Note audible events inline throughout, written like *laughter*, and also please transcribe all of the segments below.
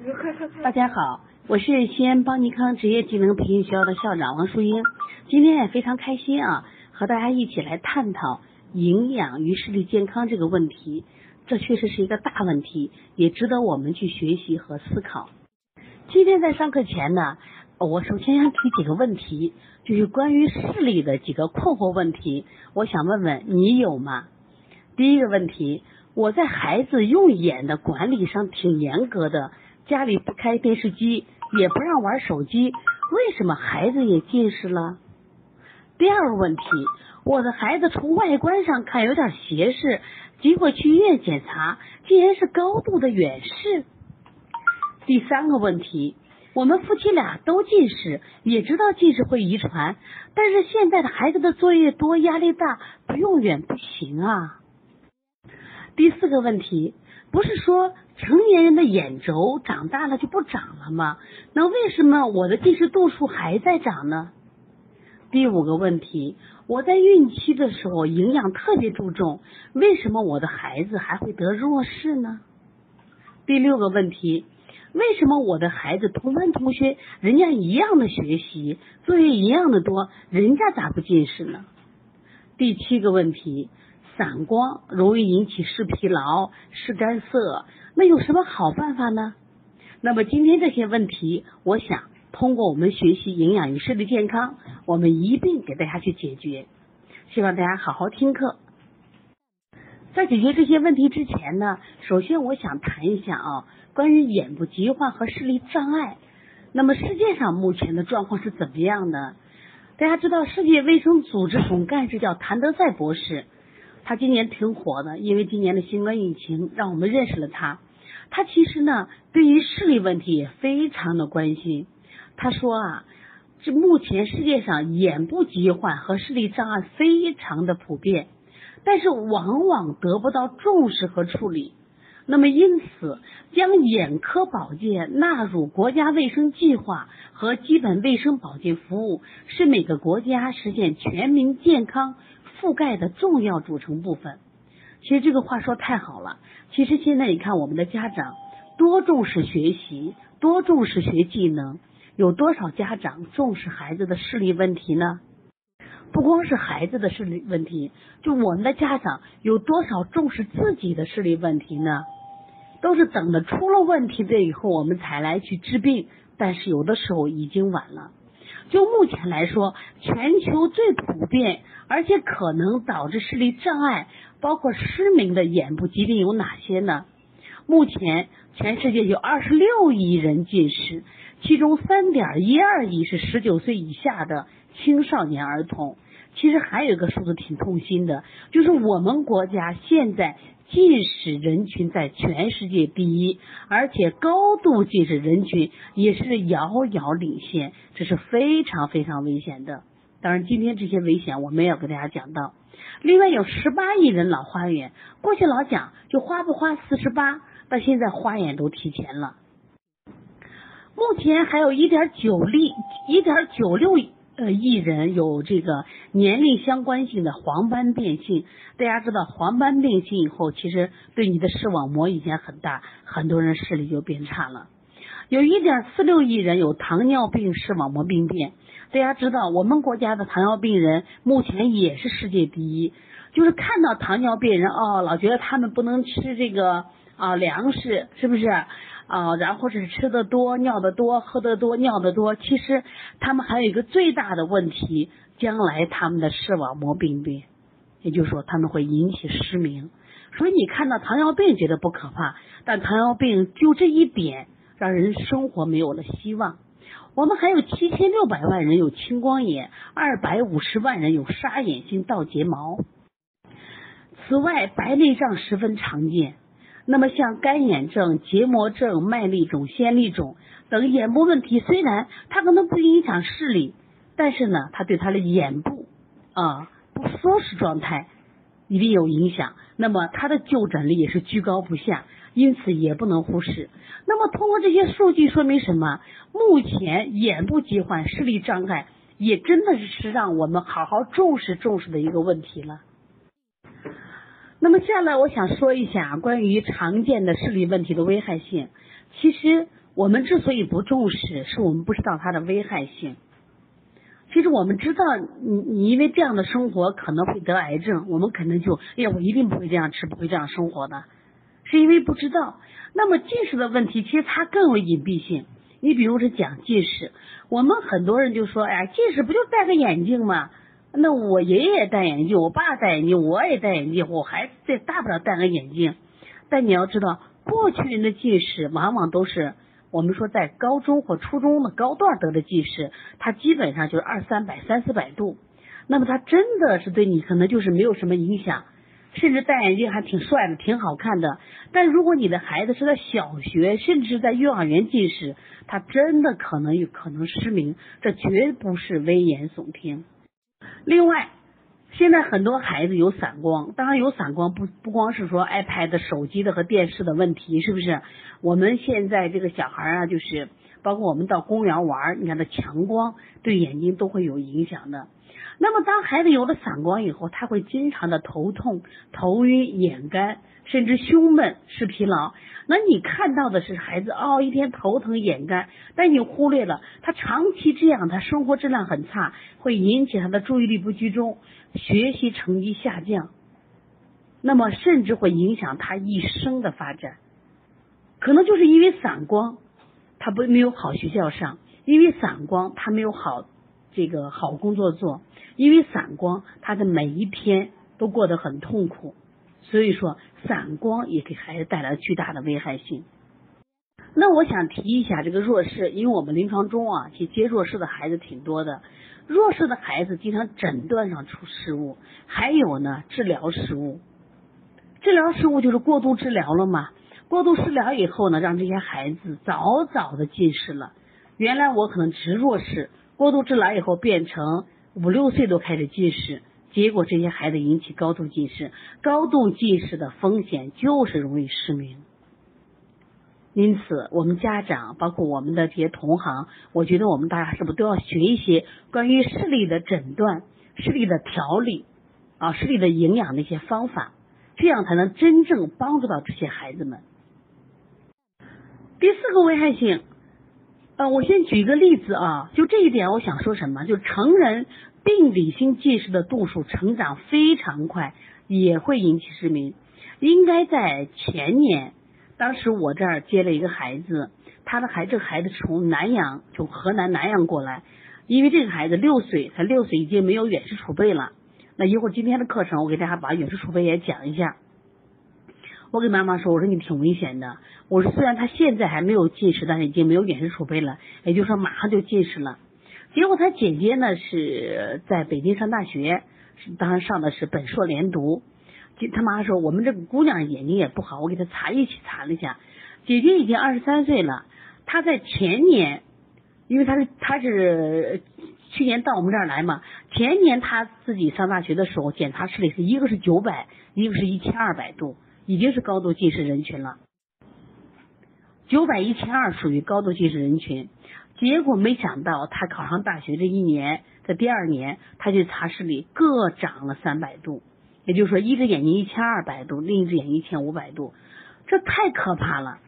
*laughs* 大家好，我是西安邦尼康职业技能培训学校的校长王淑英。今天也非常开心啊，和大家一起来探讨营养与视力健康这个问题。这确实是一个大问题，也值得我们去学习和思考。今天在上课前呢，我首先想提几个问题，就是关于视力的几个困惑问题，我想问问你有吗？第一个问题，我在孩子用眼的管理上挺严格的。家里不开电视机，也不让玩手机，为什么孩子也近视了？第二个问题，我的孩子从外观上看有点斜视，结果去医院检查，竟然是高度的远视。第三个问题，我们夫妻俩都近视，也知道近视会遗传，但是现在的孩子的作业多，压力大，不用远不行啊。第四个问题。不是说成年人的眼轴长大了就不长了吗？那为什么我的近视度数还在长呢？第五个问题，我在孕期的时候营养特别注重，为什么我的孩子还会得弱视呢？第六个问题，为什么我的孩子同班同学人家一样的学习，作业一样的多，人家咋不近视呢？第七个问题。散光容易引起视疲劳、视干涩，那有什么好办法呢？那么今天这些问题，我想通过我们学习营养与视力健康，我们一并给大家去解决。希望大家好好听课。在解决这些问题之前呢，首先我想谈一下啊，关于眼部疾患和视力障碍。那么世界上目前的状况是怎么样的？大家知道，世界卫生组织总干事叫谭德赛博士。他今年挺火的，因为今年的新冠疫情让我们认识了他。他其实呢，对于视力问题也非常的关心。他说啊，这目前世界上眼部疾患和视力障碍非常的普遍，但是往往得不到重视和处理。那么因此，将眼科保健纳入国家卫生计划和基本卫生保健服务，是每个国家实现全民健康。覆盖的重要组成部分，其实这个话说太好了。其实现在你看，我们的家长多重视学习，多重视学技能，有多少家长重视孩子的视力问题呢？不光是孩子的视力问题，就我们的家长有多少重视自己的视力问题呢？都是等着出了问题的以后，我们才来去治病，但是有的时候已经晚了。就目前来说，全球最普遍而且可能导致视力障碍，包括失明的眼部疾病有哪些呢？目前全世界有二十六亿人近视，其中三点一二亿是十九岁以下的青少年儿童。其实还有一个数字挺痛心的，就是我们国家现在。近视人群在全世界第一，而且高度近视人群也是遥遥领先，这是非常非常危险的。当然，今天这些危险我们也要给大家讲到。另外，有十八亿人老花眼，过去老讲就花不花四十八，但现在花眼都提前了。目前还有一点九例，一点九六。呃，艺人有这个年龄相关性的黄斑变性，大家知道黄斑变性以后，其实对你的视网膜影响很大，很多人视力就变差了。有一点四六亿人有糖尿病视网膜病变，大家知道我们国家的糖尿病人目前也是世界第一，就是看到糖尿病人哦，老觉得他们不能吃这个啊粮食，是不是？啊，然后是吃的多、尿的多、喝的多、尿的多，其实他们还有一个最大的问题，将来他们的视网膜病变，也就是说他们会引起失明。所以你看到糖尿病觉得不可怕，但糖尿病就这一点让人生活没有了希望。我们还有七千六百万人有青光眼，二百五十万人有沙眼性倒睫毛。此外，白内障十分常见。那么像干眼症、结膜症、麦粒肿、纤粒肿等眼部问题，虽然它可能不影响视力，但是呢，它对他的眼部啊不舒适状态一定有影响。那么它的就诊率也是居高不下，因此也不能忽视。那么通过这些数据说明什么？目前眼部疾患、视力障碍也真的是让我们好好重视重视的一个问题了。那么下来我想说一下关于常见的视力问题的危害性。其实我们之所以不重视，是我们不知道它的危害性。其实我们知道，你你因为这样的生活可能会得癌症，我们可能就，哎呀，我一定不会这样吃，不会这样生活的，是因为不知道。那么近视的问题，其实它更有隐蔽性。你比如是讲近视，我们很多人就说，哎，近视不就戴个眼镜吗？那我爷爷戴眼镜，我爸戴眼镜，我也戴眼镜，我孩子再大不了戴个眼镜。但你要知道，过去人的近视往往都是。我们说，在高中或初中的高段得的近视，它基本上就是二三百、三四百度。那么它真的是对你可能就是没有什么影响，甚至戴眼镜还挺帅的、挺好看的。但如果你的孩子是在小学，甚至是在幼儿园近视，他真的可能有可能失明，这绝不是危言耸听。另外，现在很多孩子有散光，当然有散光不不光是说 iPad、手机的和电视的问题，是不是？我们现在这个小孩啊，就是包括我们到公园玩，你看它强光对眼睛都会有影响的。那么当孩子有了散光以后，他会经常的头痛、头晕、眼干，甚至胸闷、视疲劳。那你看到的是孩子哦一天头疼眼干，但你忽略了他长期这样，他生活质量很差，会引起他的注意力不集中，学习成绩下降，那么甚至会影响他一生的发展。可能就是因为散光，他不没有好学校上，因为散光他没有好这个好工作做，因为散光他的每一天都过得很痛苦。所以说，散光也给孩子带来巨大的危害性。那我想提一下这个弱视，因为我们临床中啊，其实接弱视的孩子挺多的。弱视的孩子经常诊断上出失误，还有呢治疗失误。治疗失误就是过度治疗了嘛？过度治疗以后呢，让这些孩子早早的近视了。原来我可能只是弱视，过度治疗以后变成五六岁都开始近视。结果这些孩子引起高度近视，高度近视的风险就是容易失明。因此，我们家长包括我们的这些同行，我觉得我们大家是不是都要学一些关于视力的诊断、视力的调理啊、视力的营养的一些方法，这样才能真正帮助到这些孩子们。第四个危害性，呃，我先举一个例子啊，就这一点，我想说什么？就成人。病理性近视的度数成长非常快，也会引起失明。应该在前年，当时我这儿接了一个孩子，他的孩这个孩子从南阳，从河南南阳过来，因为这个孩子六岁，才六岁已经没有远视储备了。那一会儿今天的课程，我给大家把远视储备也讲一下。我给妈妈说，我说你挺危险的。我说虽然他现在还没有近视，但是已经没有远视储备了，也就是说马上就近视了。结果他姐姐呢是在北京上大学，当然上的是本硕连读。他妈说我们这个姑娘眼睛也不好，我给她查一起查了一下，姐姐已经二十三岁了。她在前年，因为她是她是去年到我们这儿来嘛，前年她自己上大学的时候检查视力是一个是九百，一个是一千二百度，已经是高度近视人群了。九百一千二属于高度近视人群。结果没想到，他考上大学这一年，在第二年，他去查视力各长了三百度，也就是说，一只眼睛一千二百度，另一只眼睛一千五百度，这太可怕了。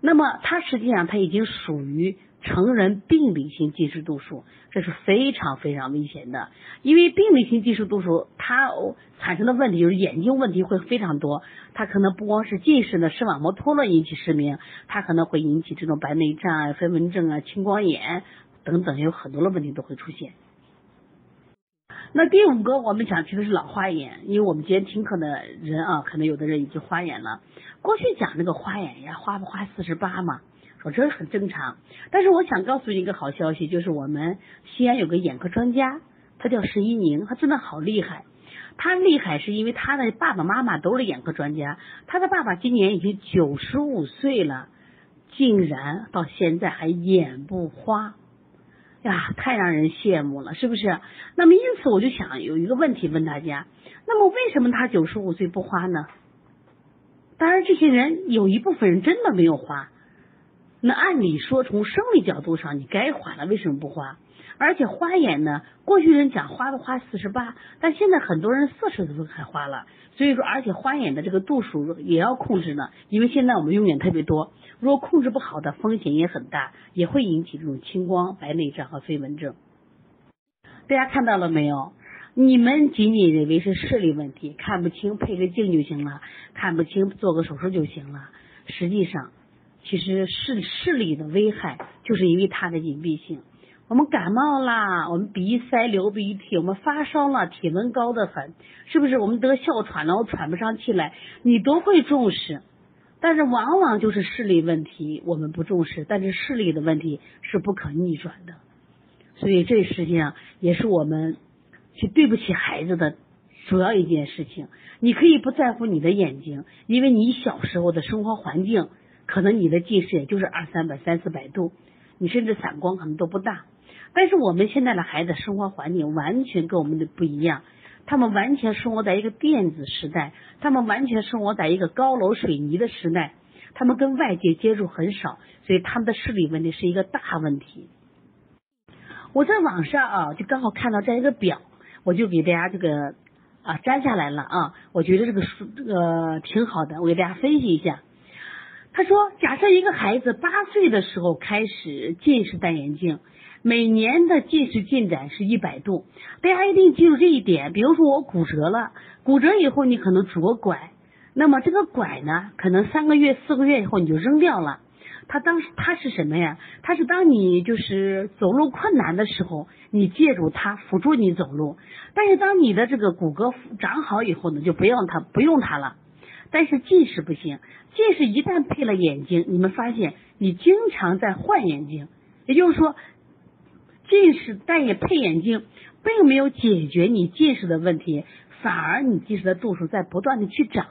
那么，他实际上他已经属于。成人病理性近视度数，这是非常非常危险的，因为病理性近视度数它产生的问题就是眼睛问题会非常多，它可能不光是近视的视网膜脱落引起失明，它可能会引起这种白内障啊、飞蚊症啊、青光眼等等，有很多的问题都会出现。那第五个我们想提的是老花眼，因为我们今天听课的人啊，可能有的人已经花眼了，过去讲那个花眼呀，花不花四十八嘛。说这是很正常，但是我想告诉你一个好消息，就是我们西安有个眼科专家，他叫石一宁，他真的好厉害。他厉害是因为他的爸爸妈妈都是眼科专家，他的爸爸今年已经九十五岁了，竟然到现在还眼不花，呀，太让人羡慕了，是不是？那么因此我就想有一个问题问大家，那么为什么他九十五岁不花呢？当然，这些人有一部分人真的没有花。那按理说，从生理角度上，你该花了，为什么不花？而且花眼呢，过去人讲花的花四十八，但现在很多人四十都开花了，所以说而且花眼的这个度数也要控制呢，因为现在我们用眼特别多，如果控制不好的风险也很大，也会引起这种青光、白内障和飞蚊症。大家看到了没有？你们仅仅认为是视力问题，看不清配个镜就行了，看不清做个手术就行了。实际上，其实视视力的危害就是因为它的隐蔽性。我们感冒啦，我们鼻塞流鼻涕，我们发烧了，体温高的很，是不是？我们得哮喘了，我喘不上气来，你都会重视。但是往往就是视力问题，我们不重视，但是视力的问题是不可逆转的。所以这实际上也是我们。去对不起孩子的主要一件事情，你可以不在乎你的眼睛，因为你小时候的生活环境，可能你的近视也就是二三百、三四百度，你甚至散光可能都不大。但是我们现在的孩子生活环境完全跟我们的不一样，他们完全生活在一个电子时代，他们完全生活在一个高楼水泥的时代，他们跟外界接触很少，所以他们的视力问题是一个大问题。我在网上啊，就刚好看到这样一个表。我就给大家这个啊摘下来了啊，我觉得这个书这个挺好的，我给大家分析一下。他说，假设一个孩子八岁的时候开始近视戴眼镜，每年的近视进展是一百度，大家一定记住这一点。比如说我骨折了，骨折以后你可能拄个拐，那么这个拐呢，可能三个月四个月以后你就扔掉了。他当时他是什么呀？他是当你就是走路困难的时候，你借助它辅助你走路。但是当你的这个骨骼长好以后呢，就不用它不用它了。但是近视不行，近视一旦配了眼镜，你们发现你经常在换眼镜，也就是说，近视但也配眼镜，并没有解决你近视的问题，反而你近视的度数在不断的去长。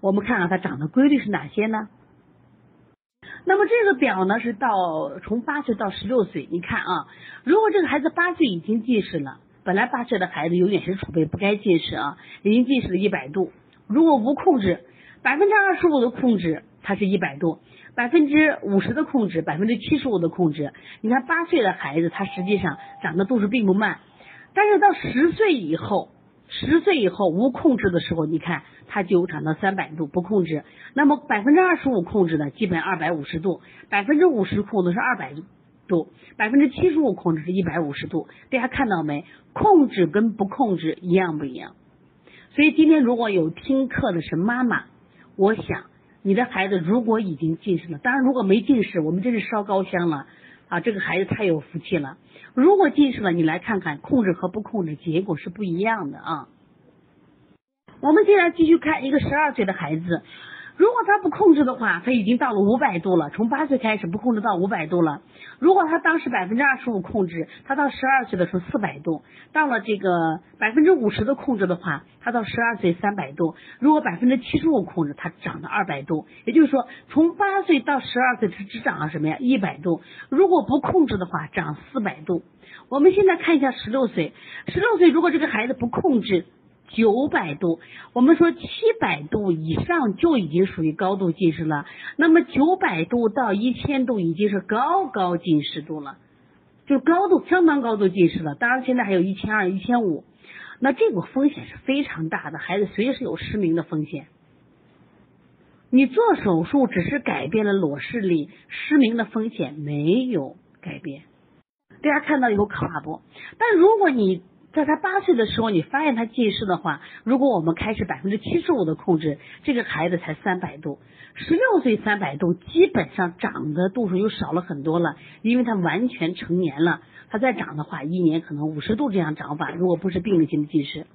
我们看看它长的规律是哪些呢？那么这个表呢是到从八岁到十六岁，你看啊，如果这个孩子八岁已经近视了，本来八岁的孩子有眼识储备不该近视啊，已经近视了一百度，如果无控制，百分之二十五的控制，它是一百度，百分之五十的控制，百分之七十五的控制，你看八岁的孩子他实际上长的度数并不慢，但是到十岁以后。十岁以后无控制的时候，你看它就长到三百度不控制，那么百分之二十五控制的基本二百五十度，百分之五十控制是二百度，百分之七十五控制是一百五十度。大家看到没？控制跟不控制一样不一样？所以今天如果有听课的是妈妈，我想你的孩子如果已经近视了，当然如果没近视，我们真是烧高香了啊！这个孩子太有福气了。如果近视了，你来看看控制和不控制结果是不一样的啊。我们接下来继续看一个十二岁的孩子，如果他不控制的话，他已经到了五百度了。从八岁开始不控制到五百度了。如果他当时百分之二十五控制，他到十二岁的时候四百度。到了这个百分之五十的控制的话，他到十二岁三百度。如果百分之七十五控制，他长到二百度。也就是说，从八岁到十二岁是只长了什么呀？一百度。如果不控制的话，长四百度。我们现在看一下十六岁，十六岁如果这个孩子不控制。九百度，我们说七百度以上就已经属于高度近视了。那么九百度到一千度已经是高高近视度了，就高度相当高度近视了。当然现在还有一千二、一千五，那这个风险是非常大的，孩子随时有失明的风险。你做手术只是改变了裸视力，失明的风险没有改变。大家看到以后可怕不？但如果你在他八岁的时候，你发现他近视的话，如果我们开始百分之七十五的控制，这个孩子才三百度，十六岁三百度，基本上长的度数又少了很多了，因为他完全成年了，他再长的话，一年可能五十度这样长法，如果不是病理性的近视，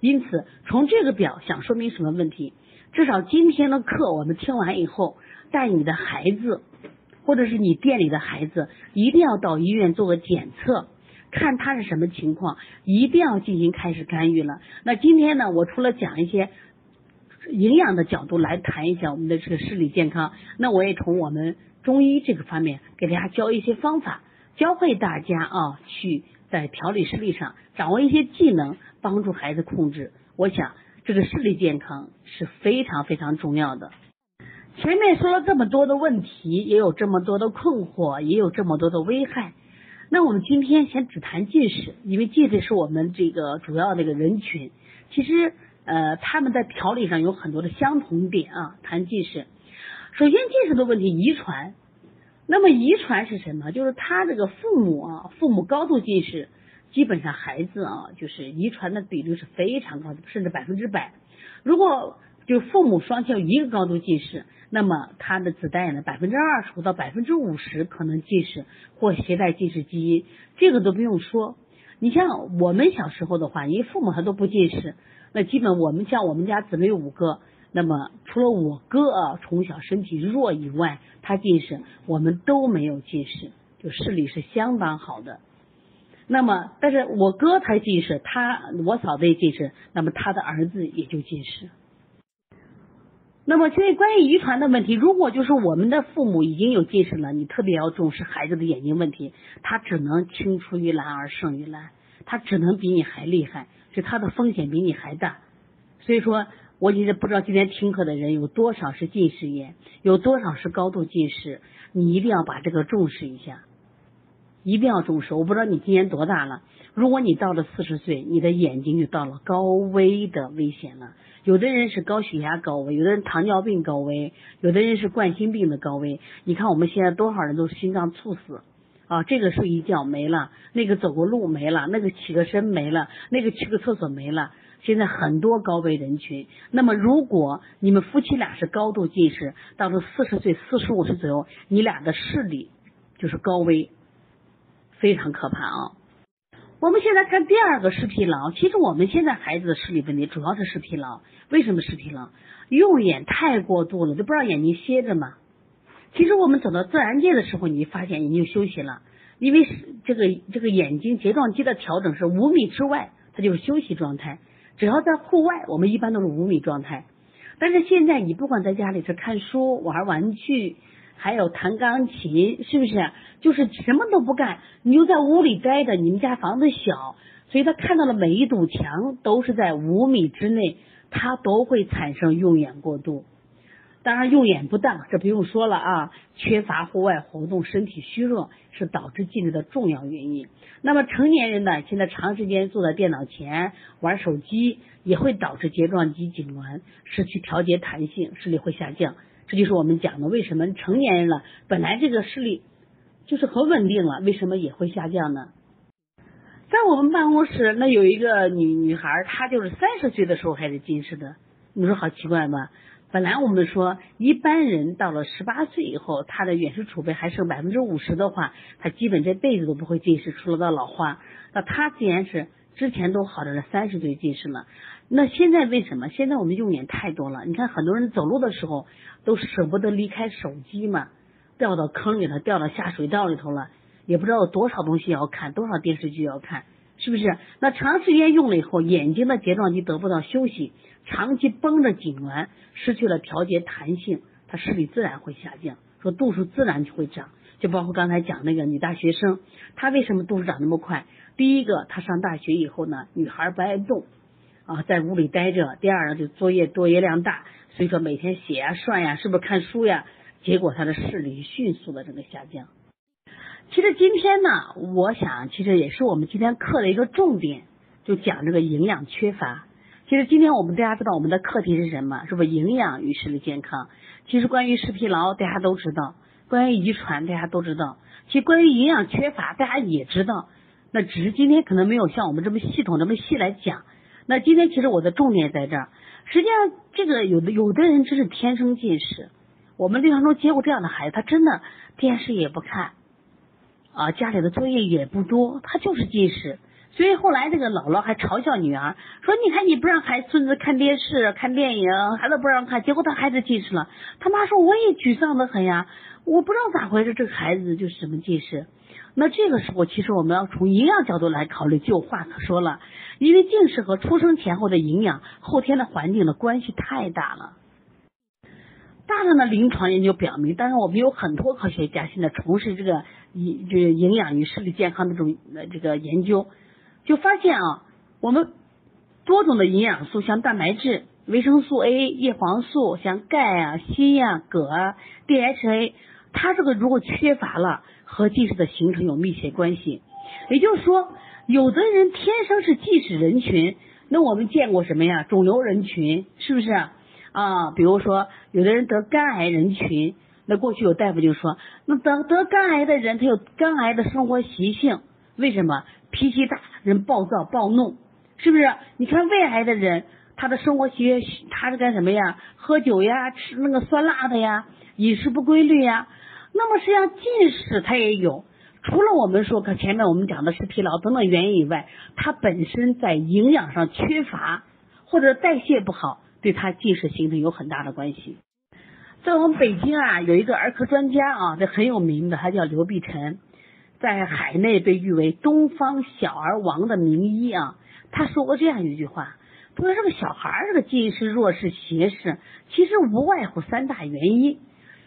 因此从这个表想说明什么问题？至少今天的课我们听完以后，带你的孩子，或者是你店里的孩子，一定要到医院做个检测。看他是什么情况，一定要进行开始干预了。那今天呢，我除了讲一些营养的角度来谈一下我们的这个视力健康，那我也从我们中医这个方面给大家教一些方法，教会大家啊，去在调理视力上掌握一些技能，帮助孩子控制。我想这个视力健康是非常非常重要的。前面说了这么多的问题，也有这么多的困惑，也有这么多的危害。那我们今天先只谈近视，因为近视是我们这个主要的一个人群。其实呃，他们在调理上有很多的相同点啊。谈近视，首先近视的问题遗传。那么遗传是什么？就是他这个父母啊，父母高度近视，基本上孩子啊，就是遗传的比率是非常高的，甚至百分之百。如果就父母双亲有一个高度近视，那么他的子代呢，百分之二十五到百分之五十可能近视或携带近视基因，这个都不用说。你像我们小时候的话，因为父母他都不近视，那基本我们像我们家姊妹五个。那么除了我哥啊从小身体弱以外，他近视，我们都没有近视，就视力是相当好的。那么，但是我哥他近视，他我嫂子也近视，那么他的儿子也就近视。那么，所以关于遗传的问题，如果就是我们的父母已经有近视了，你特别要重视孩子的眼睛问题，他只能青出于蓝而胜于蓝，他只能比你还厉害，就他的风险比你还大。所以说。我现在不知道今天听课的人有多少是近视眼，有多少是高度近视，你一定要把这个重视一下，一定要重视。我不知道你今年多大了，如果你到了四十岁，你的眼睛就到了高危的危险了。有的人是高血压高危，有的人糖尿病高危，有的人是冠心病的高危。你看我们现在多少人都心脏猝死啊，这个睡一觉没了，那个走个路没了，那个起个身没了，那个去个厕所没了。现在很多高危人群，那么如果你们夫妻俩是高度近视，到了四十岁、四十五岁左右，你俩的视力就是高危，非常可怕啊！我们现在看第二个视疲劳，其实我们现在孩子的视力问题主要是视疲劳，为什么视疲劳？用眼太过度了，就不让眼睛歇着嘛。其实我们走到自然界的时候，你发现眼睛休息了，因为这个这个眼睛睫状肌的调整是五米之外，它就是休息状态。只要在户外，我们一般都是五米状态。但是现在你不管在家里是看书、玩玩具，还有弹钢琴，是不是？就是什么都不干，你就在屋里待着。你们家房子小，所以他看到了每一堵墙都是在五米之内，他都会产生用眼过度。当然，用眼不当，这不用说了啊。缺乏户外活动，身体虚弱是导致近视的重要原因。那么成年人呢，现在长时间坐在电脑前玩手机，也会导致睫状肌痉挛，失去调节弹性，视力会下降。这就是我们讲的，为什么成年人了，本来这个视力就是很稳定了，为什么也会下降呢？在我们办公室，那有一个女女孩，她就是三十岁的时候开始近视的，你说好奇怪吧？本来我们说，一般人到了十八岁以后，他的远视储备还剩百分之五十的话，他基本这辈子都不会近视，除了到老花。那他既然是之前都好着呢，三十岁近视了，那现在为什么？现在我们用眼太多了。你看很多人走路的时候都舍不得离开手机嘛，掉到坑里头，掉到下水道里头了，也不知道有多少东西要看，多少电视剧要看。是不是？那长时间用了以后，眼睛的睫状肌得不到休息，长期绷着痉挛，失去了调节弹性，它视力自然会下降，说度数自然就会长。就包括刚才讲那个女大学生，她为什么度数长那么快？第一个，她上大学以后呢，女孩不爱动啊，在屋里待着；第二呢，就作业作业量大，所以说每天写呀、算呀，是不是看书呀？结果他的视力迅速的这个下降。其实今天呢，我想其实也是我们今天课的一个重点，就讲这个营养缺乏。其实今天我们大家知道我们的课题是什么？是不是营养与视力健康？其实关于视疲劳大家都知道，关于遗传大家都知道，其实关于营养缺乏大家也知道。那只是今天可能没有像我们这么系统、这么细来讲。那今天其实我的重点在这儿。实际上，这个有的有的人真是天生近视，我们临床中接过这样的孩子，他真的电视也不看。啊，家里的作业也不多，他就是近视，所以后来这个姥姥还嘲笑女儿，说你看你不让孩孙子看电视、看电影，孩子不让看，结果他孩子近视了。他妈说我也沮丧的很呀，我不知道咋回事，这个孩子就是什么近视。那这个时候，其实我们要从营养角度来考虑，就有话可说了，因为近视和出生前后的营养、后天的环境的关系太大了。大量的临床研究表明，当然我们有很多科学家现在从事这个营这个营养与视力健康的这种呃这个研究，就发现啊，我们多种的营养素，像蛋白质、维生素 A、叶黄素，像钙啊、锌呀、铬啊、DHA，它这个如果缺乏了，和近视的形成有密切关系。也就是说，有的人天生是近视人群，那我们见过什么呀？肿瘤人群是不是啊？比如说，有的人得肝癌人群，那过去有大夫就说，那得得肝癌的人，他有肝癌的生活习性，为什么？脾气大，人暴躁暴怒，是不是？你看胃癌的人，他的生活习，他是干什么呀？喝酒呀，吃那个酸辣的呀，饮食不规律呀。那么实际上近视它也有，除了我们说可前面我们讲的是疲劳等等原因以外，它本身在营养上缺乏或者代谢不好，对它近视形成有很大的关系。在我们北京啊，有一个儿科专家啊，这很有名的，他叫刘碧晨。在海内被誉为东方小儿王的名医啊，他说过这样一句话，他说这个小孩这个近视、弱视、斜视，其实无外乎三大原因。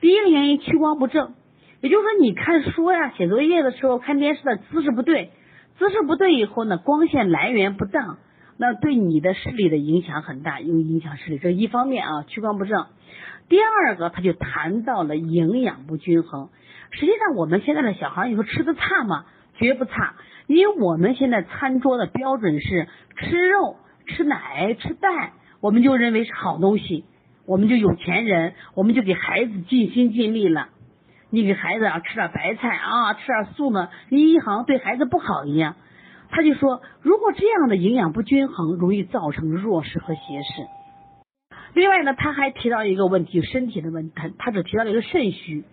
第一个原因屈光不正，也就是说你看书呀、写作业的时候、看电视的姿势不对，姿势不对以后呢，光线来源不当，那对你的视力的影响很大，因为影响视力，这一方面啊，屈光不正。第二个，他就谈到了营养不均衡。实际上，我们现在的小孩，你说吃的差吗？绝不差，因为我们现在餐桌的标准是吃肉、吃奶、吃蛋，我们就认为是好东西，我们就有钱人，我们就给孩子尽心尽力了。你给孩子啊吃点白菜啊，吃点素呢，你好像对孩子不好一样。他就说，如果这样的营养不均衡，容易造成弱视和斜视。另外呢，他还提到一个问题，身体的问题，他他只提到了一个肾虚。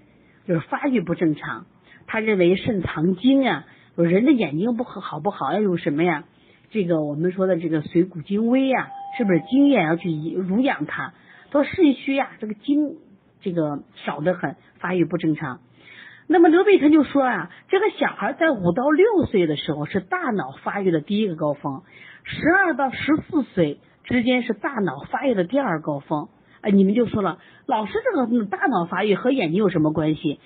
就是发育不正常，他认为肾藏精啊，人的眼睛不好不好要用什么呀？这个我们说的这个水谷精微呀，是不是精液要去濡养它？他说肾虚呀，这个精这个少得很，发育不正常。那么刘备他就说啊，这个小孩在五到六岁的时候是大脑发育的第一个高峰，十二到十四岁之间是大脑发育的第二高峰。哎，你们就说了，老师这个大脑发育和眼睛有什么关系？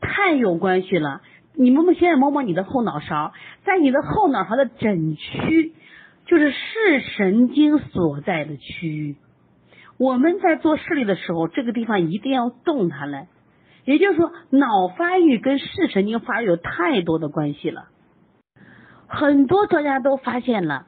太有关系了！你们现在摸摸你的后脑勺，在你的后脑勺的枕区，就是视神经所在的区域。我们在做视力的时候，这个地方一定要动它来。也就是说，脑发育跟视神经发育有太多的关系了。很多专家都发现了。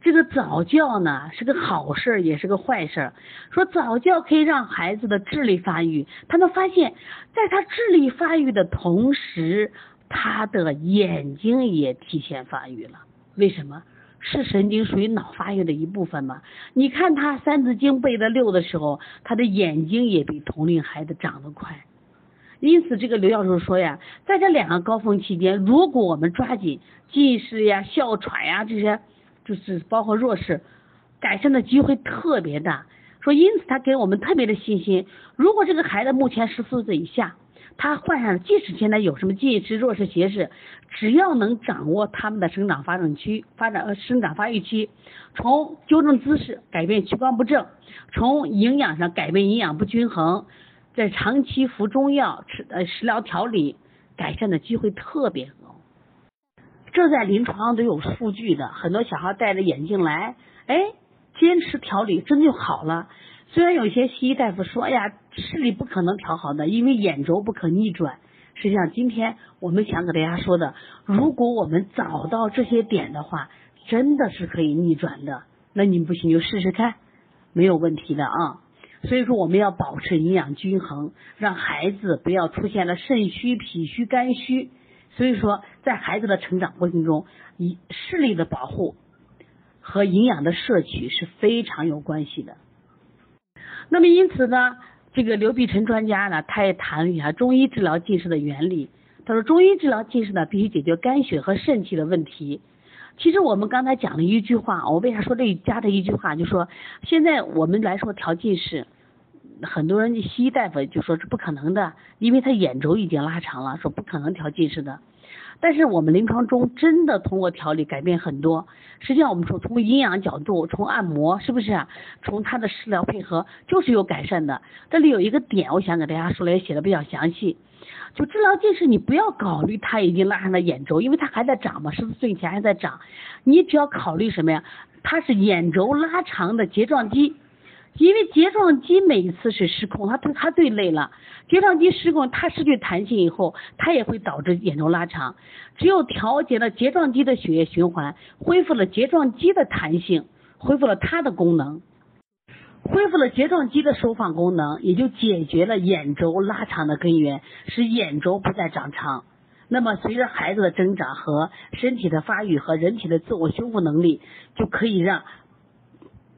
这个早教呢是个好事，也是个坏事。说早教可以让孩子的智力发育，他们发现，在他智力发育的同时，他的眼睛也提前发育了。为什么？视神经属于脑发育的一部分嘛。你看他《三字经》背的溜的时候，他的眼睛也比同龄孩子长得快。因此，这个刘教授说呀，在这两个高峰期间，如果我们抓紧近视呀、哮喘呀这些。就是包括弱视，改善的机会特别大。说因此他给我们特别的信心。如果这个孩子目前十四岁以下，他患上即使现在有什么近视、弱视、斜视，只要能掌握他们的生长发展期、发展呃生长发育期，从纠正姿势、改变屈光不正，从营养上改变营养不均衡，在长期服中药、吃呃食疗调理，改善的机会特别高。这在临床上都有数据的，很多小孩戴着眼镜来，哎，坚持调理真就好了。虽然有些西医大夫说哎呀，视力不可能调好的，因为眼轴不可逆转。实际上，今天我们想给大家说的，如果我们找到这些点的话，真的是可以逆转的。那你不行就试试看，没有问题的啊。所以说，我们要保持营养均衡，让孩子不要出现了肾虚、脾虚、肝虚。所以说，在孩子的成长过程中，以视力的保护和营养的摄取是非常有关系的。那么，因此呢，这个刘碧晨专家呢，他也谈了一下中医治疗近视的原理。他说，中医治疗近视呢，必须解决肝血和肾气的问题。其实我们刚才讲了一句话，我为啥说这加的一句话，就说现在我们来说调近视。很多人西医大夫就说是不可能的，因为他眼轴已经拉长了，说不可能调近视的。但是我们临床中真的通过调理改变很多。实际上我们说从营养角度，从按摩是不是？从他的食疗配合就是有改善的。这里有一个点，我想给大家说了，也写的比较详细。就治疗近视，你不要考虑他已经拉上了眼轴，因为他还在长嘛，十四岁以前还在长。你只要考虑什么呀？它是眼轴拉长的睫状肌。因为睫状肌每一次是失控，它它最累了。睫状肌失控，它失去弹性以后，它也会导致眼周拉长。只有调节了睫状肌的血液循环，恢复了睫状肌的弹性，恢复了它的功能，恢复了睫状肌的收放功能，也就解决了眼周拉长的根源，使眼周不再长长。那么，随着孩子的增长和身体的发育和人体的自我修复能力，就可以让。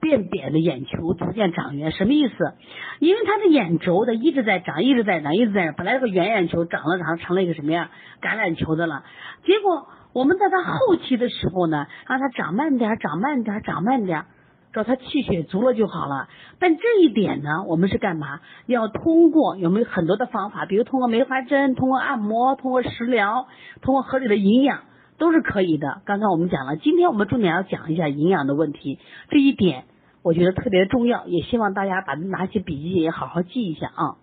变扁的眼球逐渐长圆，什么意思？因为他的眼轴的一直在长，一直在长，一直在长。本来是个圆眼球，长了长成了一个什么呀？橄榄球的了。结果我们在他后期的时候呢，让他长慢点，长慢点，长慢点，只要他气血足了就好了。但这一点呢，我们是干嘛？要通过有没有很多的方法？比如通过梅花针，通过按摩，通过食疗，通过合理的营养，都是可以的。刚刚我们讲了，今天我们重点要讲一下营养的问题，这一点。我觉得特别重要，也希望大家把拿起笔记也好好记一下啊。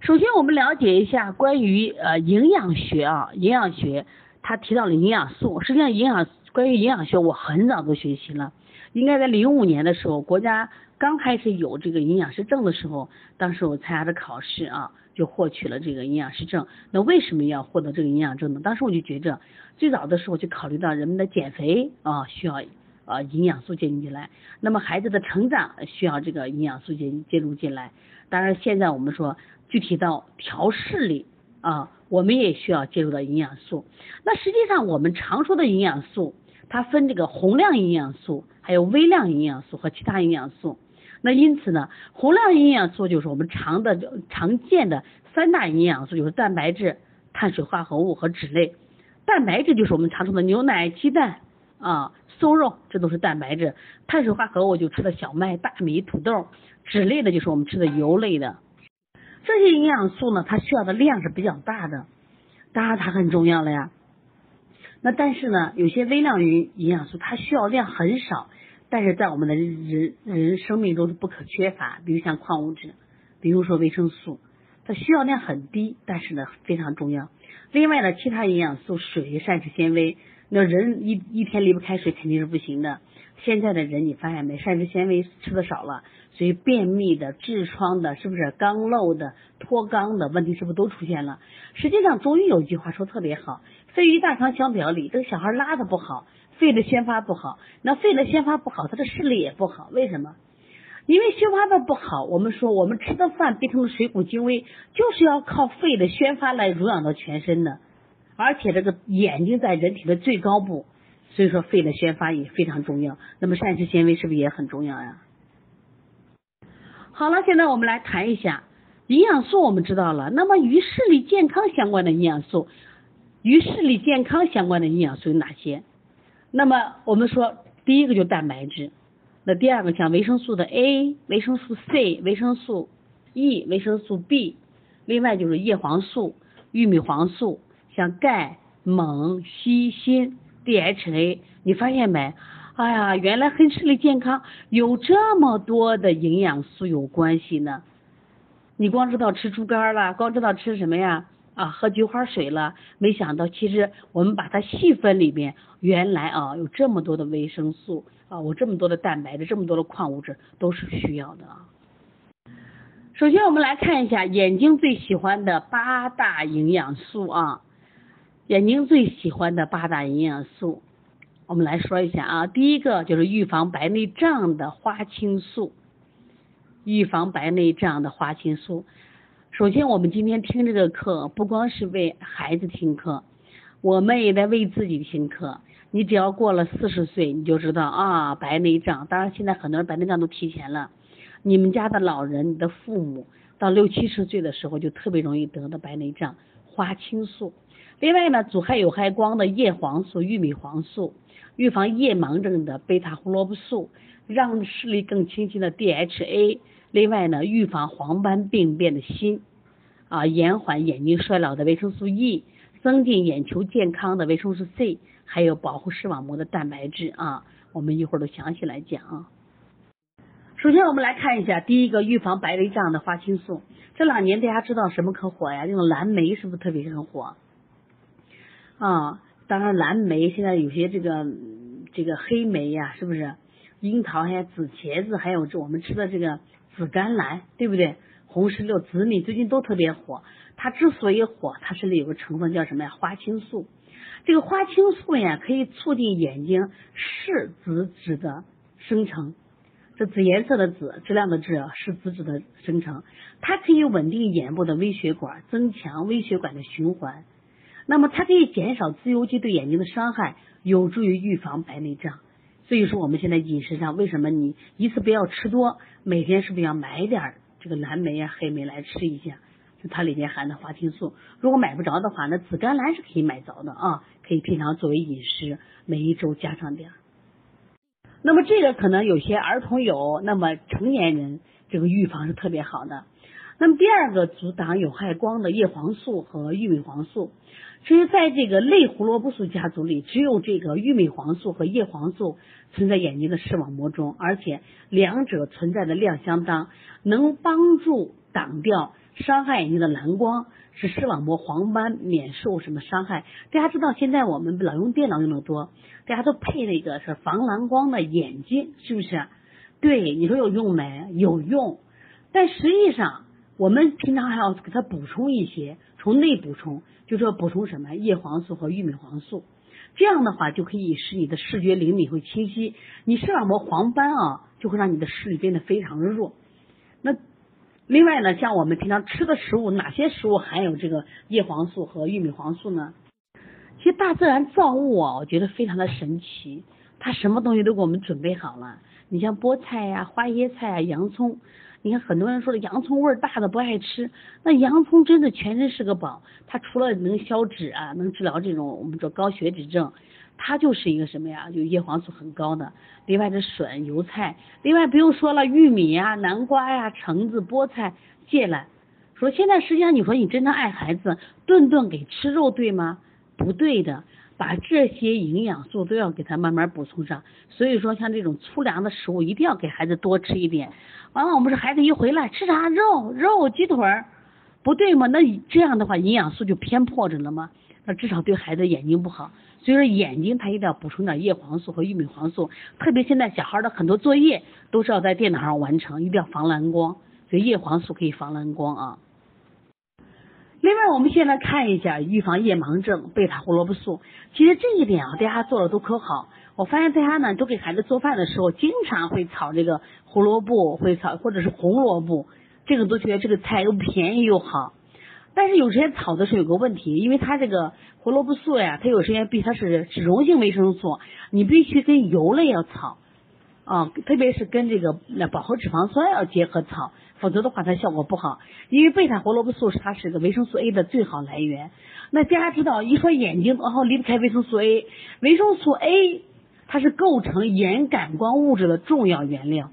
首先，我们了解一下关于呃营养学啊，营养学它提到了营养素。实际上，营养关于营养学，我很早都学习了，应该在零五年的时候，国家刚开始有这个营养师证的时候，当时我参加的考试啊，就获取了这个营养师证。那为什么要获得这个营养证呢？当时我就觉着，最早的时候就考虑到人们的减肥啊需要。啊，营养素介入进来，那么孩子的成长需要这个营养素介介入进来。当然，现在我们说具体到调视里啊，我们也需要介入到营养素。那实际上我们常说的营养素，它分这个宏量营养素，还有微量营养素和其他营养素。那因此呢，宏量营养素就是我们常的常见的三大营养素，就是蛋白质、碳水化合物和脂类。蛋白质就是我们常说的牛奶、鸡蛋啊。瘦肉，这都是蛋白质；碳水化合物就吃的小麦、大米、土豆；脂类的就是我们吃的油类的。这些营养素呢，它需要的量是比较大的，当然它很重要了呀。那但是呢，有些微量营营养素它需要量很少，但是在我们的人人生命中是不可缺乏。比如像矿物质，比如说维生素，它需要量很低，但是呢非常重要。另外呢，其他营养素、水、膳食纤维。那人一一天离不开水肯定是不行的。现在的人你发现没，膳食纤维吃的少了，所以便秘的、痔疮的，是不是肛瘘的、脱肛的问题是不是都出现了？实际上中医有一句话说特别好，肺与大肠相表里，这个小孩拉的不好，肺的宣发不好，那肺的宣发不好，他的视力也不好。为什么？因为宣发的不好，我们说我们吃的饭变成了水谷精微，就是要靠肺的宣发来濡养到全身的。而且这个眼睛在人体的最高部，所以说肺的宣发也非常重要。那么膳食纤维是不是也很重要呀？好了，现在我们来谈一下营养素，我们知道了。那么与视力健康相关的营养素，与视力健康相关的营养素有哪些？那么我们说第一个就蛋白质，那第二个像维生素的 A、维生素 C、维生素 E、维生素 B，另外就是叶黄素、玉米黄素。像钙、锰、硒、锌、DHA，你发现没？哎呀，原来和视力健康有这么多的营养素有关系呢。你光知道吃猪肝了，光知道吃什么呀？啊，喝菊花水了，没想到其实我们把它细分里面，原来啊有这么多的维生素啊，有这么多的蛋白质，这么多的矿物质都是需要的啊。首先我们来看一下眼睛最喜欢的八大营养素啊。眼睛最喜欢的八大营养素，我们来说一下啊。第一个就是预防白内障的花青素，预防白内障的花青素。首先，我们今天听这个课，不光是为孩子听课，我们也在为自己听课。你只要过了四十岁，你就知道啊，白内障。当然，现在很多人白内障都提前了。你们家的老人，你的父母到六七十岁的时候，就特别容易得的白内障，花青素。另外呢，阻害有害光的叶黄素、玉米黄素，预防夜盲症的贝塔胡萝卜素，让视力更清晰的 DHA。另外呢，预防黄斑病变的锌，啊，延缓眼睛衰老的维生素 E，增进眼球健康的维生素 C，还有保护视网膜的蛋白质啊。我们一会儿都详细来讲啊。首先我们来看一下第一个预防白内障的花青素。这两年大家知道什么可火呀？用蓝莓是不是特别很火？啊，当然蓝莓现在有些这个这个黑莓呀，是不是樱桃呀、紫茄子，还有这我们吃的这个紫甘蓝，对不对？红石榴、紫米最近都特别火。它之所以火，它是里有个成分叫什么呀？花青素。这个花青素呀，可以促进眼睛视紫质的生成。这紫颜色的紫，质量的质，是紫质的生成。它可以稳定眼部的微血管，增强微血管的循环。那么它可以减少自由基对眼睛的伤害，有助于预防白内障。所以说我们现在饮食上，为什么你一次不要吃多，每天是不是要买点这个蓝莓呀、黑莓来吃一下？它里面含的花青素。如果买不着的话，那紫甘蓝是可以买着的啊，可以平常作为饮食，每一周加上点。那么这个可能有些儿童有，那么成年人这个预防是特别好的。那么第二个阻挡有害光的叶黄素和玉米黄素，其实在这个类胡萝卜素家族里，只有这个玉米黄素和叶黄素存在眼睛的视网膜中，而且两者存在的量相当，能帮助挡掉伤害眼睛的蓝光。使视网膜黄斑免受什么伤害？大家知道现在我们老用电脑用的多，大家都配那个是防蓝光的眼镜，是不是？对，你说有用没？有用，但实际上我们平常还要给它补充一些，从内补充，就说补充什么叶黄素和玉米黄素，这样的话就可以使你的视觉灵敏会清晰，你视网膜黄斑啊就会让你的视力变得非常弱，那。另外呢，像我们平常吃的食物，哪些食物含有这个叶黄素和玉米黄素呢？其实大自然造物啊，我觉得非常的神奇，它什么东西都给我们准备好了。你像菠菜呀、花椰菜啊、洋葱，你看很多人说的洋葱味儿大的不爱吃，那洋葱真的全身是个宝，它除了能消脂啊，能治疗这种我们说高血脂症。它就是一个什么呀？就叶黄素很高的。另外，这笋、油菜，另外不用说了，玉米呀、南瓜呀、橙子、菠菜、芥蓝。说现在实际上，你说你真的爱孩子，顿顿给吃肉，对吗？不对的，把这些营养素都要给他慢慢补充上。所以说，像这种粗粮的食物，一定要给孩子多吃一点。完了，我们说孩子一回来吃啥肉？肉鸡腿儿，不对吗？那这样的话，营养素就偏颇着了吗？那至少对孩子眼睛不好。所以说眼睛它一定要补充点叶黄素和玉米黄素，特别现在小孩的很多作业都是要在电脑上完成，一定要防蓝光，所以叶黄素可以防蓝光啊。另外，我们现在看一下预防夜盲症，贝塔胡萝卜素。其实这一点啊，大家做的都可好。我发现大家呢，都给孩子做饭的时候，经常会炒这个胡萝卜，会炒或者是红萝卜，这个都觉得这个菜又便宜又好。但是有时间炒的时候有个问题，因为它这个胡萝卜素呀，它有时间必它是脂溶性维生素，你必须跟油类要炒啊，特别是跟这个那饱和脂肪酸要结合炒，否则的话它效果不好。因为贝塔胡萝卜素是它是个维生素 A 的最好来源。那大家知道，一说眼睛，然后离不开维生素 A，维生素 A 它是构成眼感光物质的重要原料。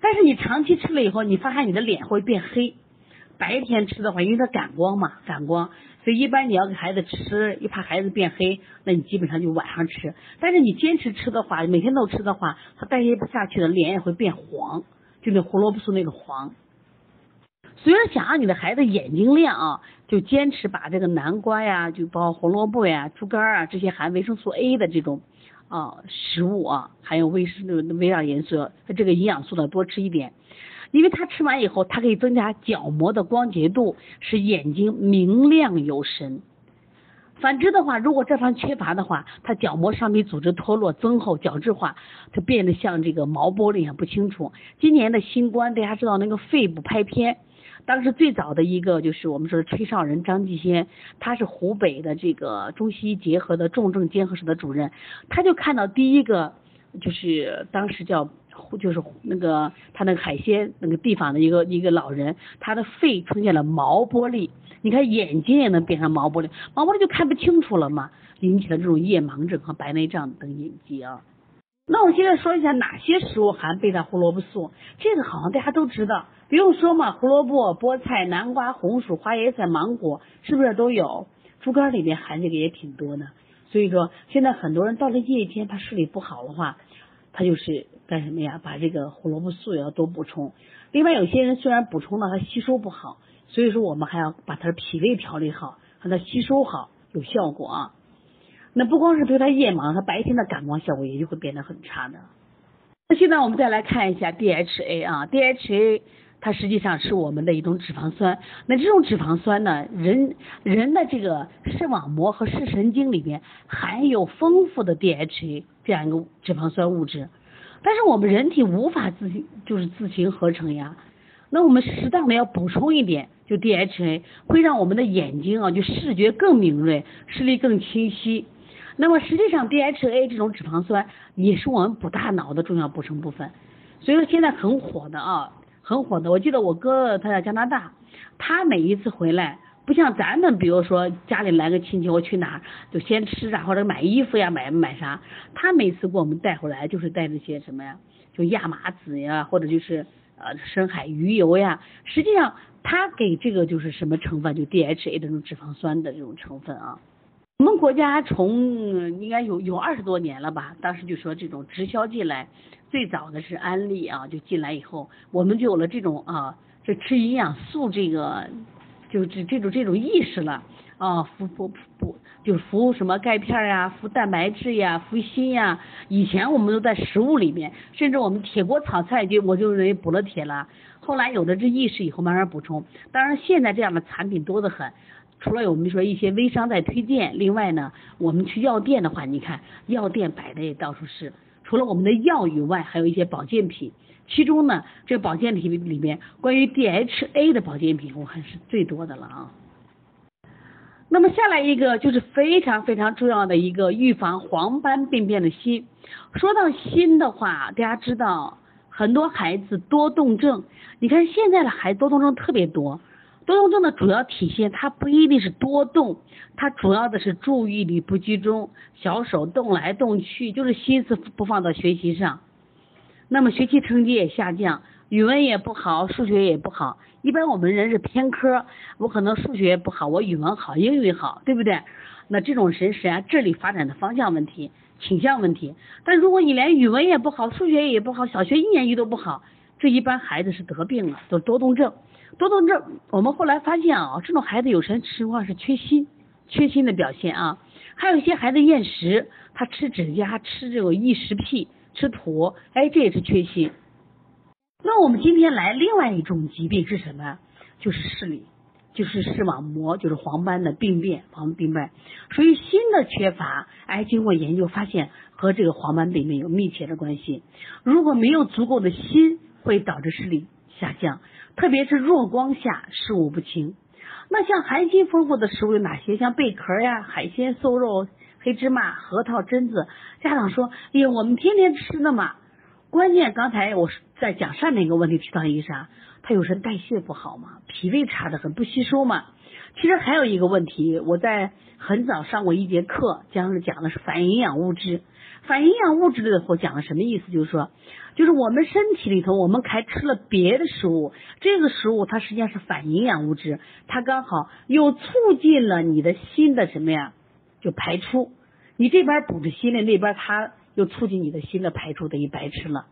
但是你长期吃了以后，你发现你的脸会变黑。白天吃的话，因为它感光嘛，感光，所以一般你要给孩子吃，一怕孩子变黑，那你基本上就晚上吃。但是你坚持吃的话，每天都吃的话，它代谢不下去的，脸也会变黄，就那胡萝卜素那个黄。所以说，想让你的孩子眼睛亮啊，就坚持把这个南瓜呀，就包括红萝卜呀、猪肝啊这些含维生素 A 的这种啊食物啊，含有维生素、微量元素这个营养素的多吃一点。因为它吃完以后，它可以增加角膜的光洁度，使眼睛明亮有神。反之的话，如果这方缺乏的话，它角膜上皮组织脱落、增厚、角质化，它变得像这个毛玻璃一样不清楚。今年的新冠，大家知道那个肺部拍片，当时最早的一个就是我们说的吹哨人张继先，他是湖北的这个中西医结合的重症监护室的主任，他就看到第一个就是当时叫。就是那个他那个海鲜那个地方的一个一个老人，他的肺出现了毛玻璃，你看眼睛也能变成毛玻璃，毛玻璃就看不清楚了嘛，引起了这种夜盲症和白内障等隐疾啊。那我现在说一下哪些食物含贝塔胡萝卜素，这个好像大家都知道，不用说嘛，胡萝卜、菠菜、南瓜、红薯、花椰菜、芒果是不是都有？猪肝里面含这个也挺多的，所以说现在很多人到了夜间他视力不好的话。他就是干什么呀？把这个胡萝卜素要多补充。另外，有些人虽然补充了，他吸收不好，所以说我们还要把他的脾胃调理好，让他吸收好，有效果啊。那不光是对他夜盲，他白天的感光效果也就会变得很差的。那现在我们再来看一下 DHA 啊，DHA 它实际上是我们的一种脂肪酸。那这种脂肪酸呢，人人的这个视网膜和视神经里面含有丰富的 DHA 这样一个脂肪酸物质，但是我们人体无法自行就是自行合成呀。那我们适当的要补充一点，就 DHA 会让我们的眼睛啊就视觉更敏锐，视力更清晰。那么实际上，DHA 这种脂肪酸也是我们补大脑的重要组成部分，所以说现在很火的啊，很火的。我记得我哥他在加拿大，他每一次回来，不像咱们，比如说家里来个亲戚，我去哪就先吃啊，或者买衣服呀，买买啥，他每次给我们带回来就是带那些什么呀，就亚麻籽呀，或者就是呃深海鱼油呀。实际上，他给这个就是什么成分，就 DHA 这种脂肪酸的这种成分啊。我们国家从应该有有二十多年了吧，当时就说这种直销进来，最早的是安利啊，就进来以后，我们就有了这种啊，这吃营养素这个，就这这种这种意识了啊，服服补，就服什么钙片呀，服蛋白质呀，服锌呀，以前我们都在食物里面，甚至我们铁锅炒菜就我就认为补了铁了，后来有了这意识以后慢慢补充，当然现在这样的产品多得很。除了我们说一些微商在推荐，另外呢，我们去药店的话，你看药店摆的也到处是。除了我们的药以外，还有一些保健品，其中呢，这保健品里面关于 DHA 的保健品，我看是最多的了啊。那么下来一个就是非常非常重要的一个预防黄斑病变的锌。说到锌的话，大家知道很多孩子多动症，你看现在的孩子多动症特别多。多动症的主要体现，它不一定是多动，它主要的是注意力不集中，小手动来动去，就是心思不放到学习上。那么学习成绩也下降，语文也不好，数学也不好。一般我们人是偏科，我可能数学不好，我语文好，英语好，对不对？那这种人实际上智力发展的方向问题、倾向问题。但如果你连语文也不好，数学也不好，小学一年级都不好，这一般孩子是得病了，都多动症。多动症，我们后来发现啊，这种孩子有些情况是缺锌，缺锌的表现啊。还有一些孩子厌食，他吃指甲，吃这个异食癖，吃土，哎，这也是缺锌。那我们今天来另外一种疾病是什么？就是视力，就是视网膜，就是黄斑的病变，黄斑病变所以锌的缺乏。哎，经过研究发现和这个黄斑病变有密切的关系。如果没有足够的锌，会导致视力下降。特别是弱光下视物不清，那像含锌丰富的食物有哪些？像贝壳呀、海鲜、瘦肉、黑芝麻、核桃、榛子。家长说：“哎呀，我们天天吃的嘛。”关键刚才我在讲上面一个问题提到一个啥？他有时代谢不好嘛，脾胃差的很，不吸收嘛。其实还有一个问题，我在很早上过一节课，讲是讲的是反营养物质。反营养物质里头讲的什么意思？就是说，就是我们身体里头，我们还吃了别的食物，这个食物它实际上是反营养物质，它刚好又促进了你的心的什么呀？就排出。你这边补着心的，那边它又促进你的心的排出，等于白吃了。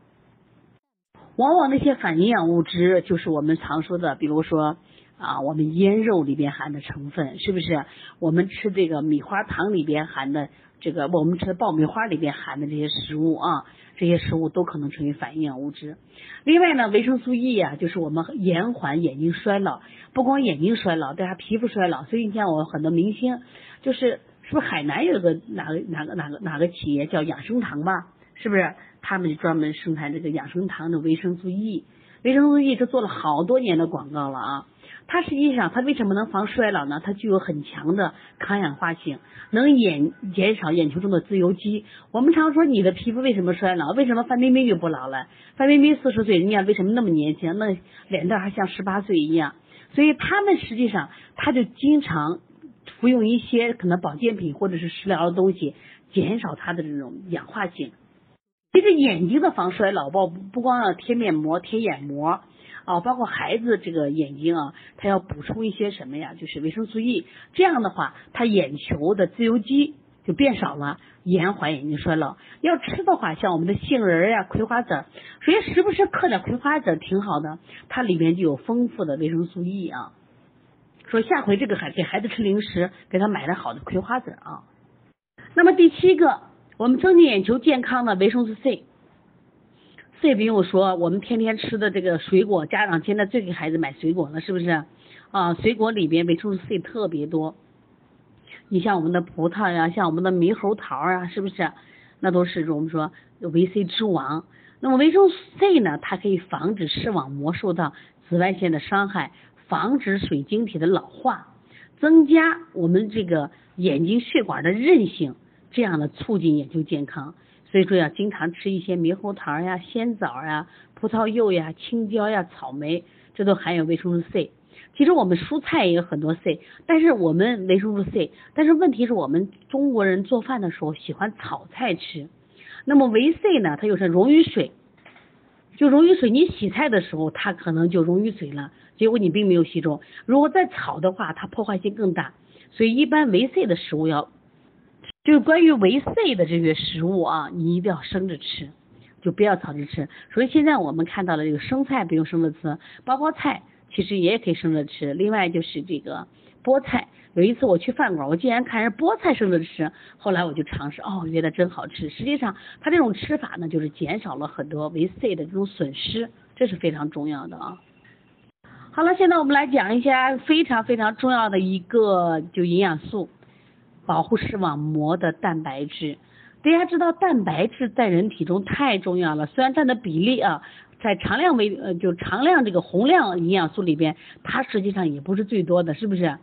往往那些反营养物质，就是我们常说的，比如说啊，我们腌肉里边含的成分，是不是？我们吃这个米花糖里边含的。这个我们吃爆米花里边含的这些食物啊，这些食物都可能成为反营养物质。另外呢，维生素 E 啊，就是我们延缓眼睛衰老，不光眼睛衰老，大家皮肤衰老。所以你像我很多明星，就是是不是海南有个哪个哪个哪个哪个企业叫养生堂吧？是不是？他们就专门生产这个养生堂的维生素 E，维生素 E 这做了好多年的广告了啊。它实际上，它为什么能防衰老呢？它具有很强的抗氧化性，能眼减少眼球中的自由基。我们常说你的皮肤为什么衰老？为什么范冰冰就不老了？范冰冰四十岁，人家为什么那么年轻？那脸蛋还像十八岁一样。所以他们实际上，他就经常服用一些可能保健品或者是食疗的东西，减少它的这种氧化性。其实眼睛的防衰老，不不光要贴面膜、贴眼膜。哦，包括孩子这个眼睛啊，他要补充一些什么呀？就是维生素 E，这样的话，他眼球的自由基就变少了，延缓眼睛衰老。要吃的话，像我们的杏仁呀、葵花籽，所以时不时嗑点葵花籽挺好的，它里面就有丰富的维生素 E 啊。说下回这个孩给孩子吃零食，给他买点好的葵花籽啊。那么第七个，我们增进眼球健康的维生素 C。这不用说，我们天天吃的这个水果，家长现在最给孩子买水果了，是不是？啊，水果里边维生素 C 特别多。你像我们的葡萄呀，像我们的猕猴桃啊，是不是？那都是我们说维 C 之王。那么维生素 C 呢，它可以防止视网膜受到紫外线的伤害，防止水晶体的老化，增加我们这个眼睛血管的韧性，这样的促进眼球健康。所以说要经常吃一些猕猴桃呀、鲜枣呀、葡萄柚呀、青椒呀、草莓，这都含有维生素 C。其实我们蔬菜也有很多 C，但是我们维生素 C，但是问题是我们中国人做饭的时候喜欢炒菜吃。那么维 C 呢，它又是溶于水，就溶于水。你洗菜的时候，它可能就溶于水了，结果你并没有吸收。如果再炒的话，它破坏性更大。所以一般维 C 的食物要，就是关于维 C 的这些食物啊，你一定要生着吃，就不要炒着吃。所以现在我们看到的这个生菜不用生着吃，包包菜其实也可以生着吃。另外就是这个菠菜。有一次我去饭馆，我竟然看人菠菜生着吃，后来我就尝试，哦，觉得真好吃。实际上，它这种吃法呢，就是减少了很多维 C 的这种损失，这是非常重要的啊。好了，现在我们来讲一下非常非常重要的一个就营养素，保护视网膜的蛋白质。大家知道蛋白质在人体中太重要了，虽然占的比例啊，在常量维呃就常量这个宏量营养素里边，它实际上也不是最多的，是不是？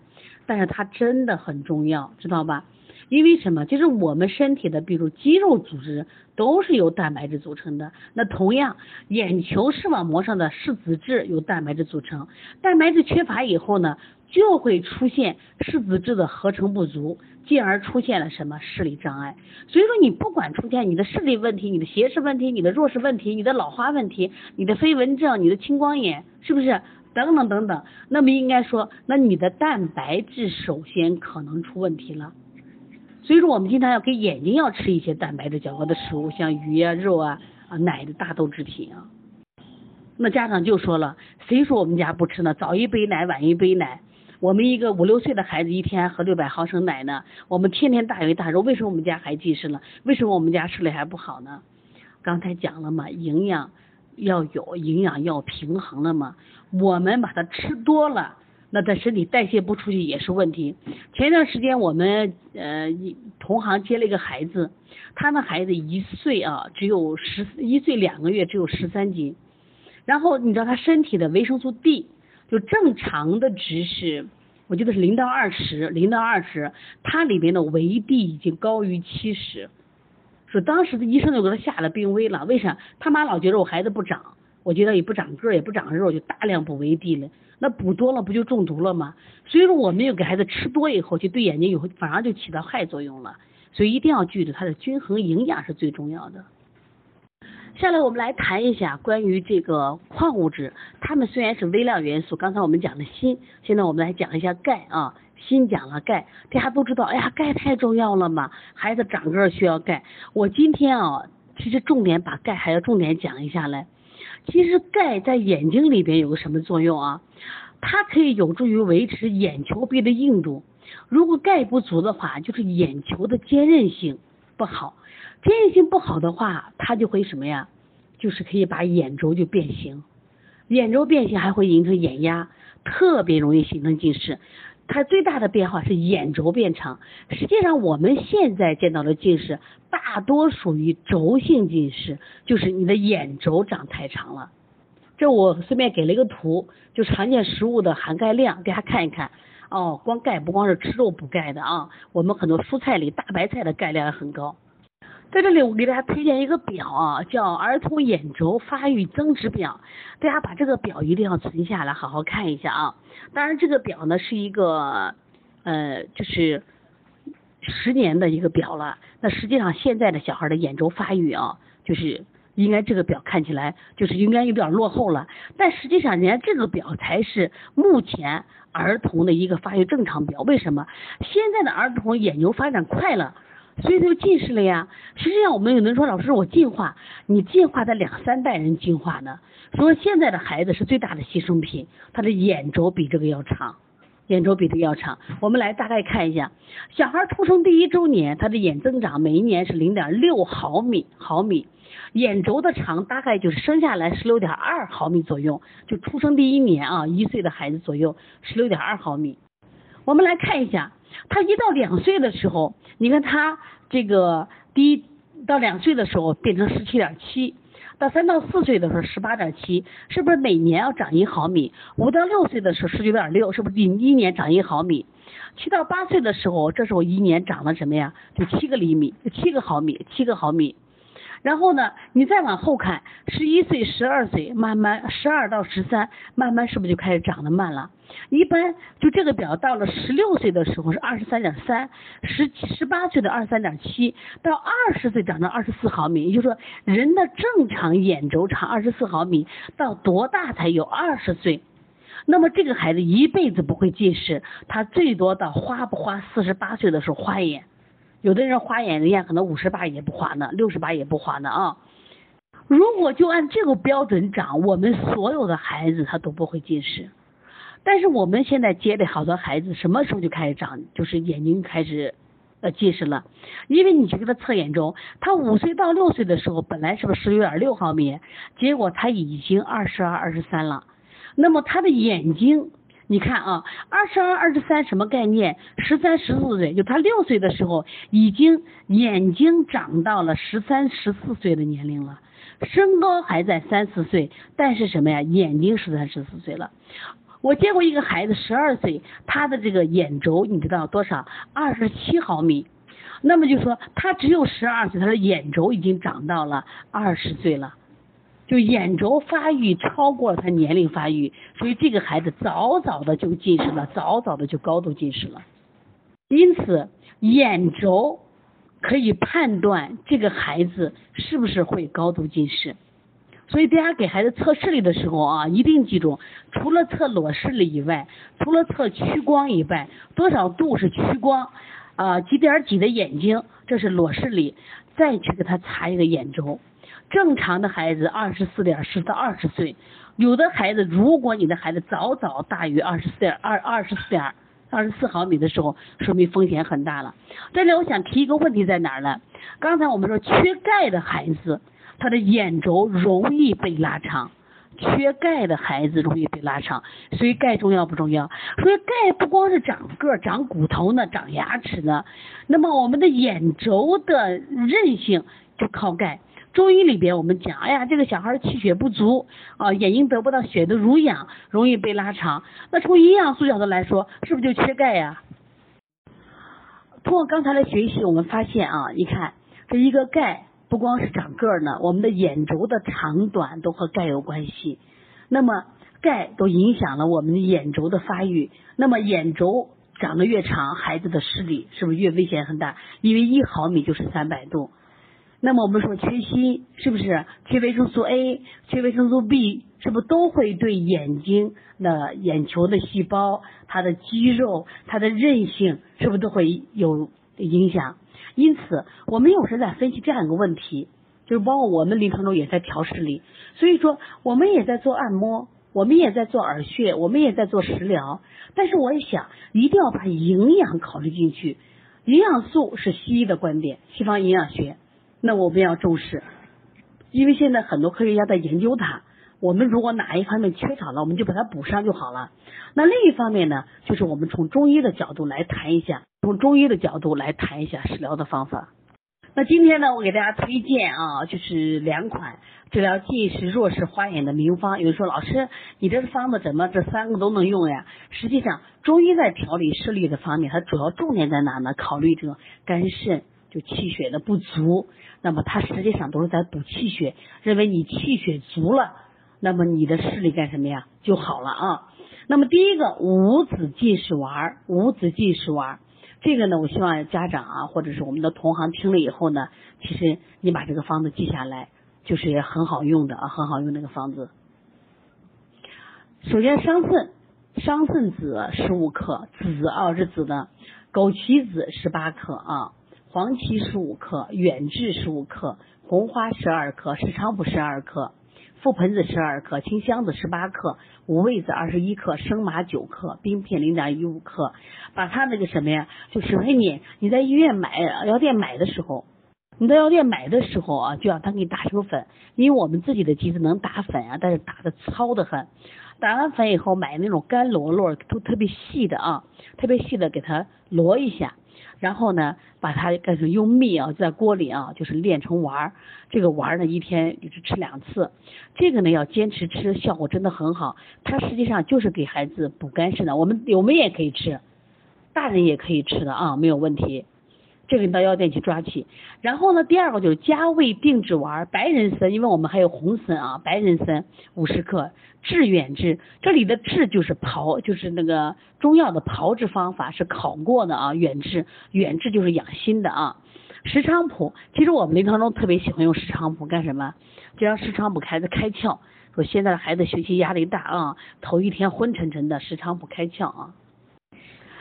但是它真的很重要，知道吧？因为什么？就是我们身体的，比如肌肉组织都是由蛋白质组成的。那同样，眼球视网膜上的视子质由蛋白质组成。蛋白质缺乏以后呢，就会出现视子质的合成不足，进而出现了什么视力障碍。所以说，你不管出现你的视力问题、你的斜视问题、你的弱视问题、你的老花问题、你的飞蚊症、你的青光眼，是不是？等等等等，那么应该说，那你的蛋白质首先可能出问题了。所以说，我们经常要给眼睛要吃一些蛋白质较高的食物，像鱼啊、肉啊、啊奶的大豆制品啊。那家长就说了，谁说我们家不吃呢？早一杯奶，晚一杯奶。我们一个五六岁的孩子一天喝六百毫升奶呢，我们天天大鱼大肉，为什么我们家还近视了？为什么我们家视力还不好呢？刚才讲了嘛，营养。要有营养要平衡的嘛，我们把它吃多了，那在身体代谢不出去也是问题。前一段时间我们呃同行接了一个孩子，他那孩子一岁啊，只有十一岁两个月，只有十三斤。然后你知道他身体的维生素 D 就正常的值是，我记得是零到二十，零到二十，它里边的维 D 已经高于七十。说当时的医生就给他下了病危了，为啥？他妈老觉得我孩子不长，我觉得也不长个儿也不长肉，就大量补维 D 了。那补多了不就中毒了吗？所以说我们又给孩子吃多以后，就对眼睛以后反而就起到害作用了。所以一定要记住，它的均衡营养是最重要的。下来我们来谈一下关于这个矿物质，它们虽然是微量元素，刚才我们讲的锌，现在我们来讲一下钙啊。锌讲了钙，大家都知道，哎呀，钙太重要了嘛，孩子长个需要钙。我今天啊，其实重点把钙还要重点讲一下来。其实钙在眼睛里边有个什么作用啊？它可以有助于维持眼球壁的硬度。如果钙不足的话，就是眼球的坚韧性不好。坚韧性不好的话，它就会什么呀？就是可以把眼轴就变形，眼轴变形还会形成眼压，特别容易形成近视。它最大的变化是眼轴变长。实际上，我们现在见到的近视大多属于轴性近视，就是你的眼轴长太长了。这我顺便给了一个图，就常见食物的含钙量，给大家看一看。哦，光钙不光是吃肉补钙的啊，我们很多蔬菜里大白菜的钙量也很高。在这里，我给大家推荐一个表啊，叫《儿童眼轴发育增值表》，大家把这个表一定要存下来，好好看一下啊。当然，这个表呢是一个呃，就是十年的一个表了。那实际上，现在的小孩的眼轴发育啊，就是应该这个表看起来就是应该有点落后了。但实际上，人家这个表才是目前儿童的一个发育正常表。为什么？现在的儿童眼球发展快了。所以他就近视了呀。实际上，我们有人说，老师，我进化，你进化的两三代人进化呢。说现在的孩子是最大的牺牲品，他的眼轴比这个要长。眼轴比这个要长。我们来大概看一下，小孩出生第一周年，他的眼增长每一年是零点六毫米毫米，眼轴的长大概就是生下来十六点二毫米左右，就出生第一年啊，一岁的孩子左右十六点二毫米。我们来看一下，他一到两岁的时候，你看他这个第一到两岁的时候变成十七点七。到三到四岁的时候十八点七，是不是每年要长一毫米？五到六岁的时候十九点六，是不是比一年长一毫米？七到八岁的时候，这时候一年长了什么呀？就七个厘米，七个毫米，七个毫米。然后呢，你再往后看，十一岁、十二岁，慢慢十二到十三，慢慢是不是就开始长得慢了？一般就这个表到了十六岁的时候是二十三点三，十十八岁的二十三点七，到二十岁长到二十四毫米，也就是说人的正常眼轴长二十四毫米，到多大才有二十岁？那么这个孩子一辈子不会近视，他最多到花不花四十八岁的时候花眼。有的人花眼，人家可能五十八也不花呢，六十八也不花呢啊。如果就按这个标准长，我们所有的孩子他都不会近视。但是我们现在接的好多孩子什么时候就开始长，就是眼睛开始呃近视了。因为你去给他测眼周，他五岁到六岁的时候本来是不是十九点六毫米，结果他已经二十二、二十三了。那么他的眼睛。你看啊，二十二、二十三什么概念？十三、十四岁，就他六岁的时候，已经眼睛长到了十三、十四岁的年龄了，身高还在三四岁，但是什么呀？眼睛十三、十四岁了。我见过一个孩子十二岁，他的这个眼轴你知道多少？二十七毫米。那么就说他只有十二岁，他的眼轴已经长到了二十岁了。就眼轴发育超过了他年龄发育，所以这个孩子早早的就近视了，早早的就高度近视了。因此，眼轴可以判断这个孩子是不是会高度近视。所以大家给孩子测视力的时候啊，一定记住，除了测裸视力以外，除了测屈光以外，多少度是屈光啊？几点几的眼睛，这是裸视力，再去给他查一个眼轴。正常的孩子二十四点四到二十岁，有的孩子如果你的孩子早早大于二十四点二二十四点二十四毫米的时候，说明风险很大了。这里我想提一个问题在哪儿呢？刚才我们说缺钙的孩子，他的眼轴容易被拉长，缺钙的孩子容易被拉长，所以钙重要不重要？所以钙不光是长个、长骨头呢，长牙齿呢，那么我们的眼轴的韧性就靠钙。中医里边我们讲，哎呀，这个小孩气血不足啊，眼睛得不到血的濡养，容易被拉长。那从营养素角度来说，是不是就缺钙呀？通过刚才的学习，我们发现啊，你看这一个钙不光是长个儿呢，我们的眼轴的长短都和钙有关系。那么钙都影响了我们的眼轴的发育。那么眼轴长得越长，孩子的视力是不是越危险很大？因为一毫米就是三百度。那么我们说缺锌是不是缺维生素 A、缺维生素 B，是不是都会对眼睛的眼球的细胞、它的肌肉、它的韧性，是不是都会有影响？因此，我们有时在分析这样一个问题，就是包括我们临床中也在调视力，所以说我们也在做按摩，我们也在做耳穴，我们也在做食疗，但是我也想一定要把营养考虑进去，营养素是西医的观点，西方营养学。那我们要重视，因为现在很多科学家在研究它。我们如果哪一方面缺少了，我们就把它补上就好了。那另一方面呢，就是我们从中医的角度来谈一下，从中医的角度来谈一下食疗的方法。那今天呢，我给大家推荐啊，就是两款治疗近视、弱视、花眼的名方。有人说，老师，你这个方子怎么这三个都能用呀？实际上，中医在调理视力的方面，它主要重点在哪呢？考虑这个肝肾。就气血的不足，那么它实际上都是在补气血。认为你气血足了，那么你的视力干什么呀？就好了啊。那么第一个五子近视丸，五子近视丸，这个呢，我希望家长啊，或者是我们的同行听了以后呢，其实你把这个方子记下来，就是也很好用的啊，很好用那个方子。首先桑葚，桑葚子十五克，子啊是子的，枸杞子十八克啊。黄芪十五克，远志十五克，红花十二克，石菖蒲十二克，覆盆子十二克，青香子十八克，五味子二十一克，生麻九克，冰片零点一五克。把它那个什么呀，就省给你，你在医院买药店买的时候，你在药店买的时候啊，就让他给你打成粉，因为我们自己的机子能打粉啊，但是打的糙的很。打完粉以后，买那种干罗罗，都特别细的啊，特别细的给它罗一下。然后呢，把它干成用蜜啊，在锅里啊，就是炼成丸儿。这个丸儿呢，一天就是吃两次。这个呢，要坚持吃，效果真的很好。它实际上就是给孩子补肝肾的。我们我们也可以吃，大人也可以吃的啊，没有问题。这个你到药店去抓起。然后呢，第二个就是加味定脂丸，白人参，因为我们还有红参啊，白人参五十克，治远志。这里的治就是炮，就是那个中药的炮制方法是考过的啊，远志，远志就是养心的啊。石菖蒲，其实我们临床中特别喜欢用石菖蒲干什么？就让石菖蒲孩子开窍。说现在的孩子学习压力大啊，头一天昏沉沉的，石菖蒲开窍啊。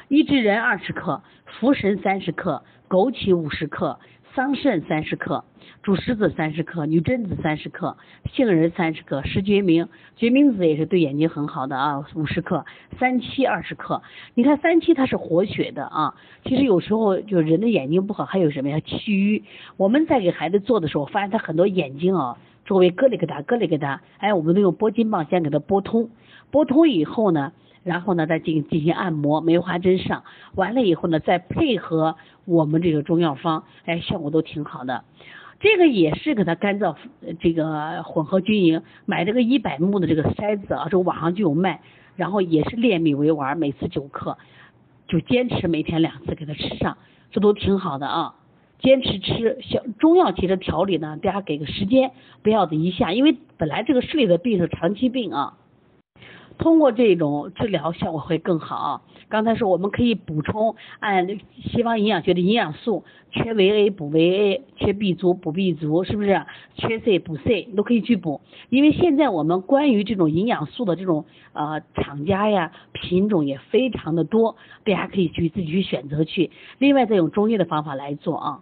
益智仁二十克，茯神三十克。枸杞五十克，桑葚三十克，煮石子三十克，女贞子三十克，杏仁三十克，石决明，决明子也是对眼睛很好的啊，五十克，三七二十克。你看三七它是活血的啊，其实有时候就人的眼睛不好，还有什么呀？气郁。我们在给孩子做的时候，发现他很多眼睛啊，周围咯里咯哒，咯里咯哒，哎，我们都用拨筋棒先给他拨通，拨通以后呢。然后呢，再进进行按摩，梅花针上完了以后呢，再配合我们这个中药方，哎，效果都挺好的。这个也是给它干燥，这个混合均匀。买这个一百目的这个筛子啊，这网上就有卖。然后也是炼米为丸，每次九克，就坚持每天两次给它吃上，这都挺好的啊。坚持吃小中药，其实调理呢，大家给个时间，不要的一下，因为本来这个视力的病是长期病啊。通过这种治疗效果会更好。刚才说我们可以补充，按西方营养学的营养素，缺维 A 补维 A，缺 B 族补 B 族，是不是？缺 C 补 C 都可以去补。因为现在我们关于这种营养素的这种呃厂家呀品种也非常的多，大家可以去自己去选择去。另外再用中医的方法来做啊。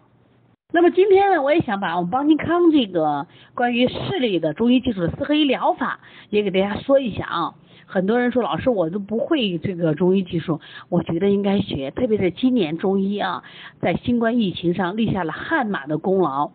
那么今天呢，我也想把我们邦尼康这个关于视力的中医技术的四合一疗法也给大家说一下啊。很多人说老师我都不会这个中医技术，我觉得应该学，特别是今年中医啊，在新冠疫情上立下了汗马的功劳。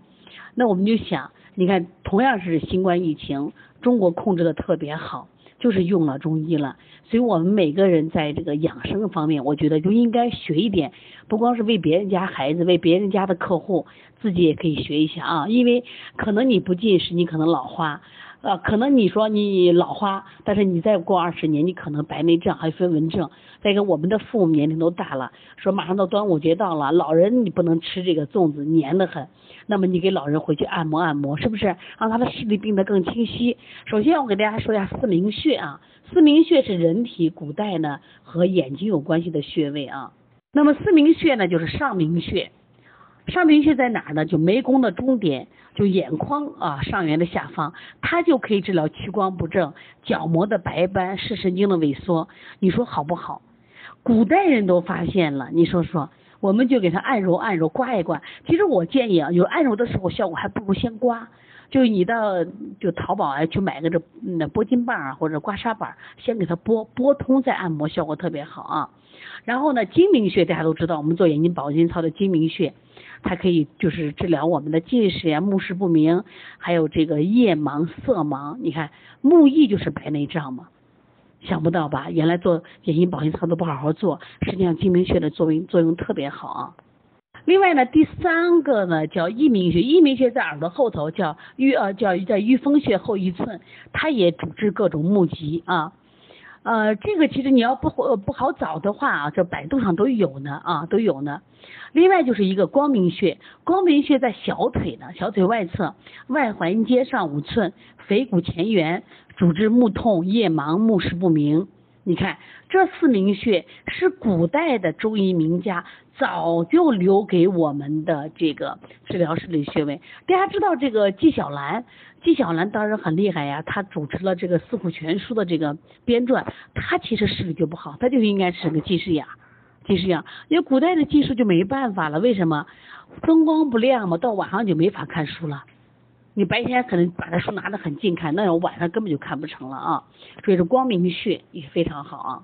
那我们就想，你看同样是新冠疫情，中国控制的特别好，就是用了中医了。所以我们每个人在这个养生方面，我觉得就应该学一点，不光是为别人家孩子，为别人家的客户，自己也可以学一下啊。因为可能你不近视，你可能老花。呃，可能你说你老花，但是你再过二十年，你可能白内障还有飞蚊症。再一个，我们的父母年龄都大了，说马上到端午节到了，老人你不能吃这个粽子，黏得很。那么你给老人回去按摩按摩，是不是让他的视力变得更清晰？首先我给大家说一下四明穴啊，四明穴是人体古代呢和眼睛有关系的穴位啊。那么四明穴呢就是上明穴。上明穴在哪儿呢？就眉弓的中点，就眼眶啊上缘的下方，它就可以治疗屈光不正、角膜的白斑、视神经的萎缩。你说好不好？古代人都发现了，你说说，我们就给他按揉按揉，刮一刮。其实我建议啊，有按揉的时候效果还不如先刮。就你到就淘宝啊去买个这那拨筋棒啊或者刮痧板，先给它拨拨通再按摩，效果特别好啊。然后呢，睛明穴大家都知道，我们做眼睛保健操的睛明穴，它可以就是治疗我们的近视呀、目视不明，还有这个夜盲、色盲。你看目翳就是白内障嘛，想不到吧？原来做眼睛保健操都不好好做，实际上睛明穴的作用作用特别好啊。另外呢，第三个呢叫翳明穴，翳明穴在耳朵后头，叫翳呃叫在翳风穴后一寸，它也主治各种目疾啊。呃，这个其实你要不不好找的话啊，这百度上都有呢啊都有呢。另外就是一个光明穴，光明穴在小腿的小腿外侧，外环接上五寸，腓骨前缘，主治目痛、夜盲、目视不明。你看这四明穴是古代的中医名家早就留给我们的这个治疗视力穴位。大家知道这个纪晓岚，纪晓岚当时很厉害呀，他主持了这个《四库全书》的这个编撰，他其实视力就不好，他就应该是个近视眼，近视眼。因为古代的技术就没办法了，为什么？灯光不亮嘛，到晚上就没法看书了。你白天可能把这书拿得很近看，那要晚上根本就看不成了啊。所以说光明穴也非常好啊。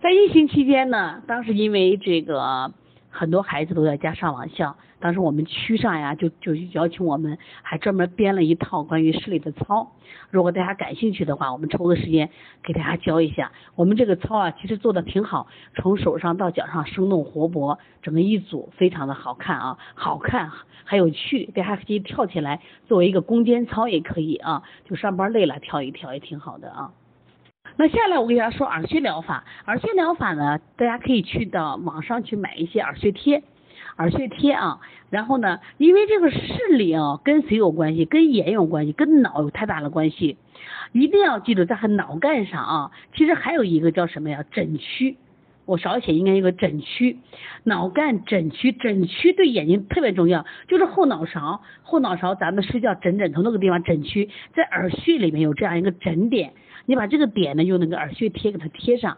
在疫情期间呢，当时因为这个很多孩子都在家上网校。当时我们区上呀，就就邀请我们，还专门编了一套关于视力的操。如果大家感兴趣的话，我们抽个时间给大家教一下。我们这个操啊，其实做的挺好，从手上到脚上生动活泼，整个一组非常的好看啊，好看还有趣，大家可以跳起来作为一个攻坚操也可以啊，就上班累了跳一跳也挺好的啊。那下来我给大家说耳穴疗法，耳穴疗法呢，大家可以去到网上去买一些耳穴贴。耳穴贴啊，然后呢，因为这个视力啊跟谁有关系？跟眼有关系，跟脑有太大的关系。一定要记住，在脑干上啊，其实还有一个叫什么呀？枕区，我少写应该有个枕区。脑干枕区，枕区对眼睛特别重要，就是后脑勺，后脑勺咱们睡觉枕枕头那个地方枕区，在耳穴里面有这样一个枕点，你把这个点呢用那个耳穴贴给它贴上。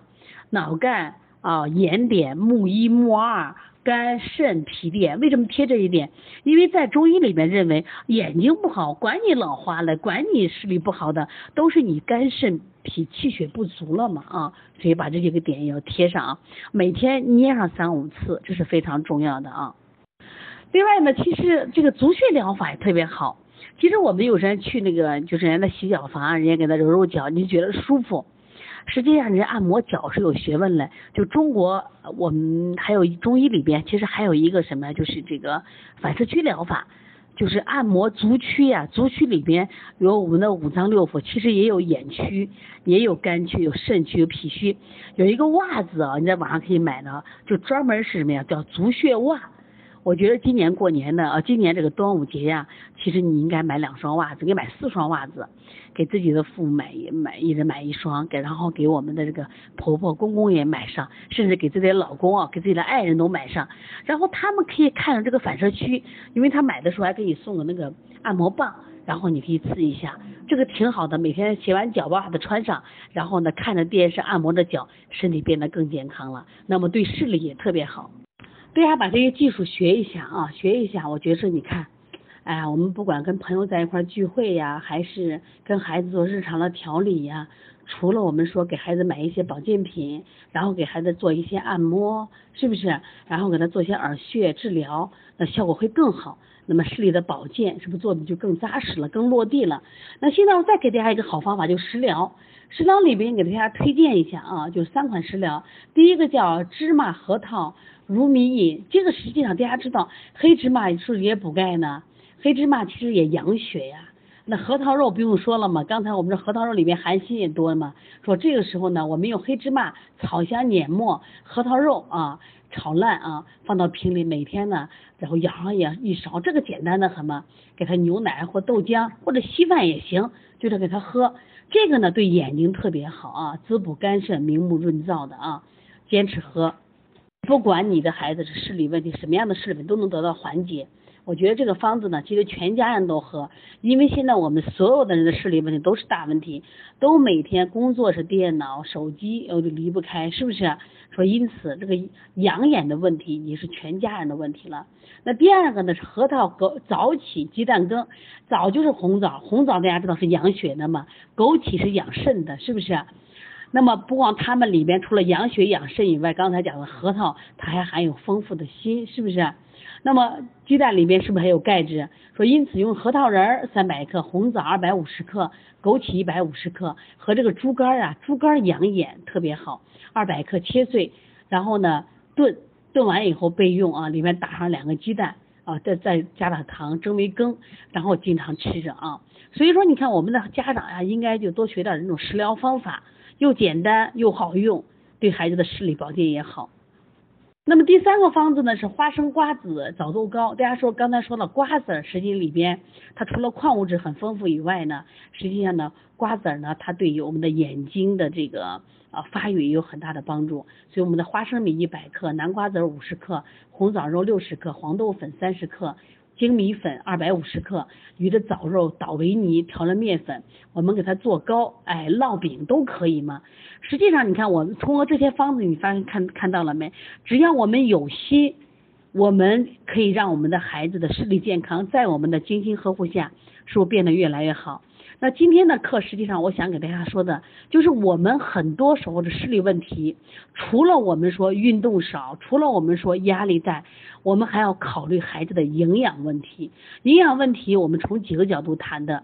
脑干啊，眼点目一目二。肝肾脾点，为什么贴这一点？因为在中医里面认为，眼睛不好，管你老花了，管你视力不好的，都是你肝肾脾气血不足了嘛啊，所以把这几个点要贴上啊，每天捏上三五次，这是非常重要的啊。另外呢，其实这个足穴疗法也特别好。其实我们有时候去那个就是人家的洗脚房，人家给他揉揉脚，你觉得舒服。实际上，人按摩脚是有学问的。就中国，我们还有中医里边，其实还有一个什么，就是这个反射区疗法，就是按摩足区呀。足区里边有我们的五脏六腑，其实也有眼区，也有肝区，有肾区，有脾区。有一个袜子啊，你在网上可以买的，就专门是什么呀？叫足穴袜。我觉得今年过年的，呃，今年这个端午节呀，其实你应该买两双袜子，给买四双袜子，给自己的父母买一买，一人买一双，给然后给我们的这个婆婆公公也买上，甚至给自己的老公啊，给自己的爱人都买上，然后他们可以看着这个反射区，因为他买的时候还给你送个那个按摩棒，然后你可以刺一下，这个挺好的，每天洗完脚把它穿上，然后呢看着电视按摩着脚，身体变得更健康了，那么对视力也特别好。大家把这些技术学一下啊，学一下。我觉着你看，哎，我们不管跟朋友在一块聚会呀，还是跟孩子做日常的调理呀，除了我们说给孩子买一些保健品，然后给孩子做一些按摩，是不是？然后给他做一些耳穴治疗，那效果会更好。那么视力的保健是不是做的就更扎实了，更落地了？那现在我再给大家一个好方法，就食疗。食疗里边给大家推荐一下啊，就三款食疗。第一个叫芝麻核桃。如米饮，这个实际上大家知道，黑芝麻是不是也补钙呢？黑芝麻其实也养血呀。那核桃肉不用说了嘛，刚才我们这核桃肉里面含锌也多嘛。说这个时候呢，我们用黑芝麻、草香碾末、核桃肉啊炒烂啊，放到瓶里，每天呢，然后舀上一一勺，这个简单的很嘛，给他牛奶或豆浆或者稀饭也行，就是给他喝。这个呢对眼睛特别好啊，滋补肝肾、明目润燥的啊，坚持喝。不管你的孩子是视力问题，什么样的视力都能得到缓解。我觉得这个方子呢，其实全家人都喝，因为现在我们所有的人的视力问题都是大问题，都每天工作是电脑、手机，呃，离不开，是不是？说因此这个养眼的问题也是全家人的问题了。那第二个呢是核桃、枸早起、鸡蛋羹，早就是红枣，红枣大家知道是养血的嘛，枸杞是养肾的，是不是？那么不光它们里边除了养血养肾以外，刚才讲的核桃它还含有丰富的锌，是不是？那么鸡蛋里面是不是还有钙质？说因此用核桃仁儿三百克，红枣二百五十克，枸杞一百五十克和这个猪肝啊，猪肝养眼特别好，二百克切碎，然后呢炖，炖完以后备用啊，里面打上两个鸡蛋啊，再再加点糖蒸为羹，然后经常吃着啊。所以说你看我们的家长呀，应该就多学点这种食疗方法。又简单又好用，对孩子的视力保健也好。那么第三个方子呢是花生瓜子枣豆糕。大家说刚才说了瓜子，实际里边它除了矿物质很丰富以外呢，实际上呢瓜子呢它对于我们的眼睛的这个啊发育也有很大的帮助。所以我们的花生米一百克，南瓜子五十克，红枣肉六十克，黄豆粉三十克。精米粉二百五十克，鱼的藻肉捣为泥，调了面粉，我们给它做糕，哎，烙饼都可以嘛。实际上，你看我们通过这些方子，你发现看看到了没？只要我们有心，我们可以让我们的孩子的视力健康在我们的精心呵护下，是不是变得越来越好？那今天的课实际上我想给大家说的，就是我们很多时候的视力问题，除了我们说运动少，除了我们说压力大，我们还要考虑孩子的营养问题。营养问题我们从几个角度谈的，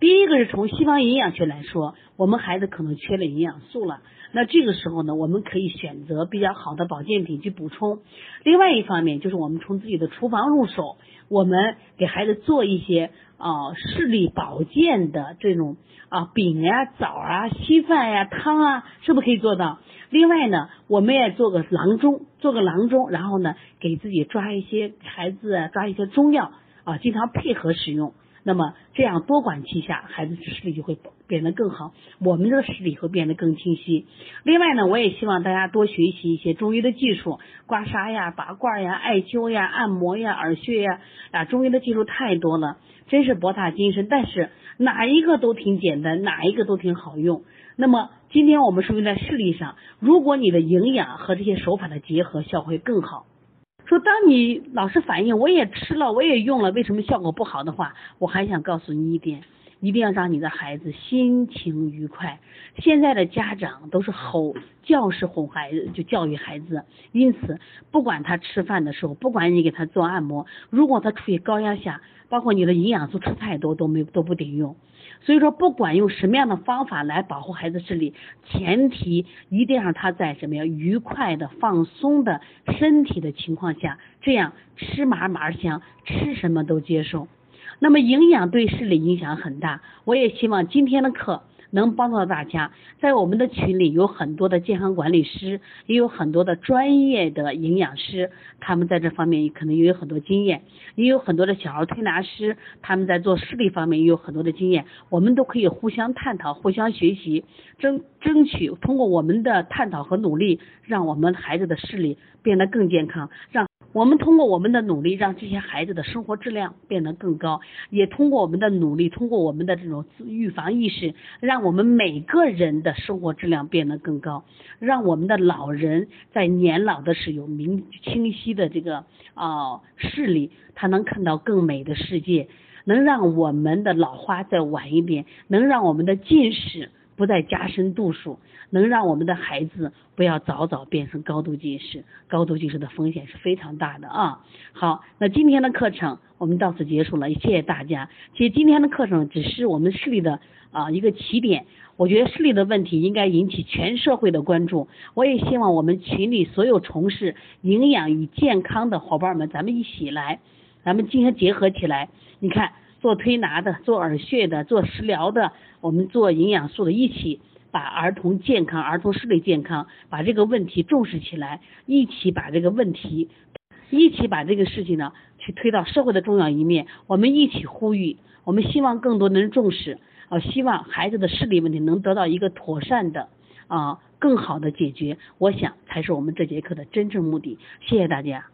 第一个是从西方营养学来说，我们孩子可能缺了营养素了。那这个时候呢，我们可以选择比较好的保健品去补充。另外一方面，就是我们从自己的厨房入手，我们给孩子做一些啊视力保健的这种啊饼呀、枣啊、稀饭呀、汤啊，是不是可以做到？另外呢，我们也做个郎中，做个郎中，然后呢，给自己抓一些孩子啊，抓一些中药啊，经常配合使用。那么这样多管齐下，孩子视力就会变得更好，我们的视力会变得更清晰。另外呢，我也希望大家多学习一些中医的技术，刮痧呀、拔罐呀、艾灸呀、按摩呀、耳穴呀，啊，中医的技术太多了，真是博大精深。但是哪一个都挺简单，哪一个都挺好用。那么今天我们说明在视力上，如果你的营养和这些手法的结合，效果会更好。说，当你老是反映我也吃了，我也用了，为什么效果不好的话，我还想告诉你一点，一定要让你的孩子心情愉快。现在的家长都是吼教式哄孩子，就教育孩子，因此不管他吃饭的时候，不管你给他做按摩，如果他处于高压下，包括你的营养素吃太多都没都不顶用。所以说，不管用什么样的方法来保护孩子视力，前提一定让他在什么呀愉快的、放松的身体的情况下，这样吃嘛嘛香，吃什么都接受。那么营养对视力影响很大，我也希望今天的课。能帮到大家，在我们的群里有很多的健康管理师，也有很多的专业的营养师，他们在这方面可能也有很多经验，也有很多的小儿推拿师，他们在做视力方面也有很多的经验，我们都可以互相探讨、互相学习，争争取通过我们的探讨和努力，让我们孩子的视力变得更健康，让。我们通过我们的努力，让这些孩子的生活质量变得更高，也通过我们的努力，通过我们的这种预防意识，让我们每个人的生活质量变得更高，让我们的老人在年老的时候有明清晰的这个啊视力，他能看到更美的世界，能让我们的老花再晚一点，能让我们的近视。不再加深度数，能让我们的孩子不要早早变成高度近视，高度近视的风险是非常大的啊。好，那今天的课程我们到此结束了，谢谢大家。其实今天的课程只是我们视力的啊一个起点，我觉得视力的问题应该引起全社会的关注。我也希望我们群里所有从事营养与健康的伙伴们，咱们一起来，咱们进行结合起来。你看。做推拿的，做耳穴的，做食疗的，我们做营养素的，一起把儿童健康、儿童视力健康，把这个问题重视起来，一起把这个问题，一起把这个事情呢，去推到社会的重要一面。我们一起呼吁，我们希望更多的人重视，啊，希望孩子的视力问题能得到一个妥善的啊更好的解决。我想才是我们这节课的真正目的。谢谢大家。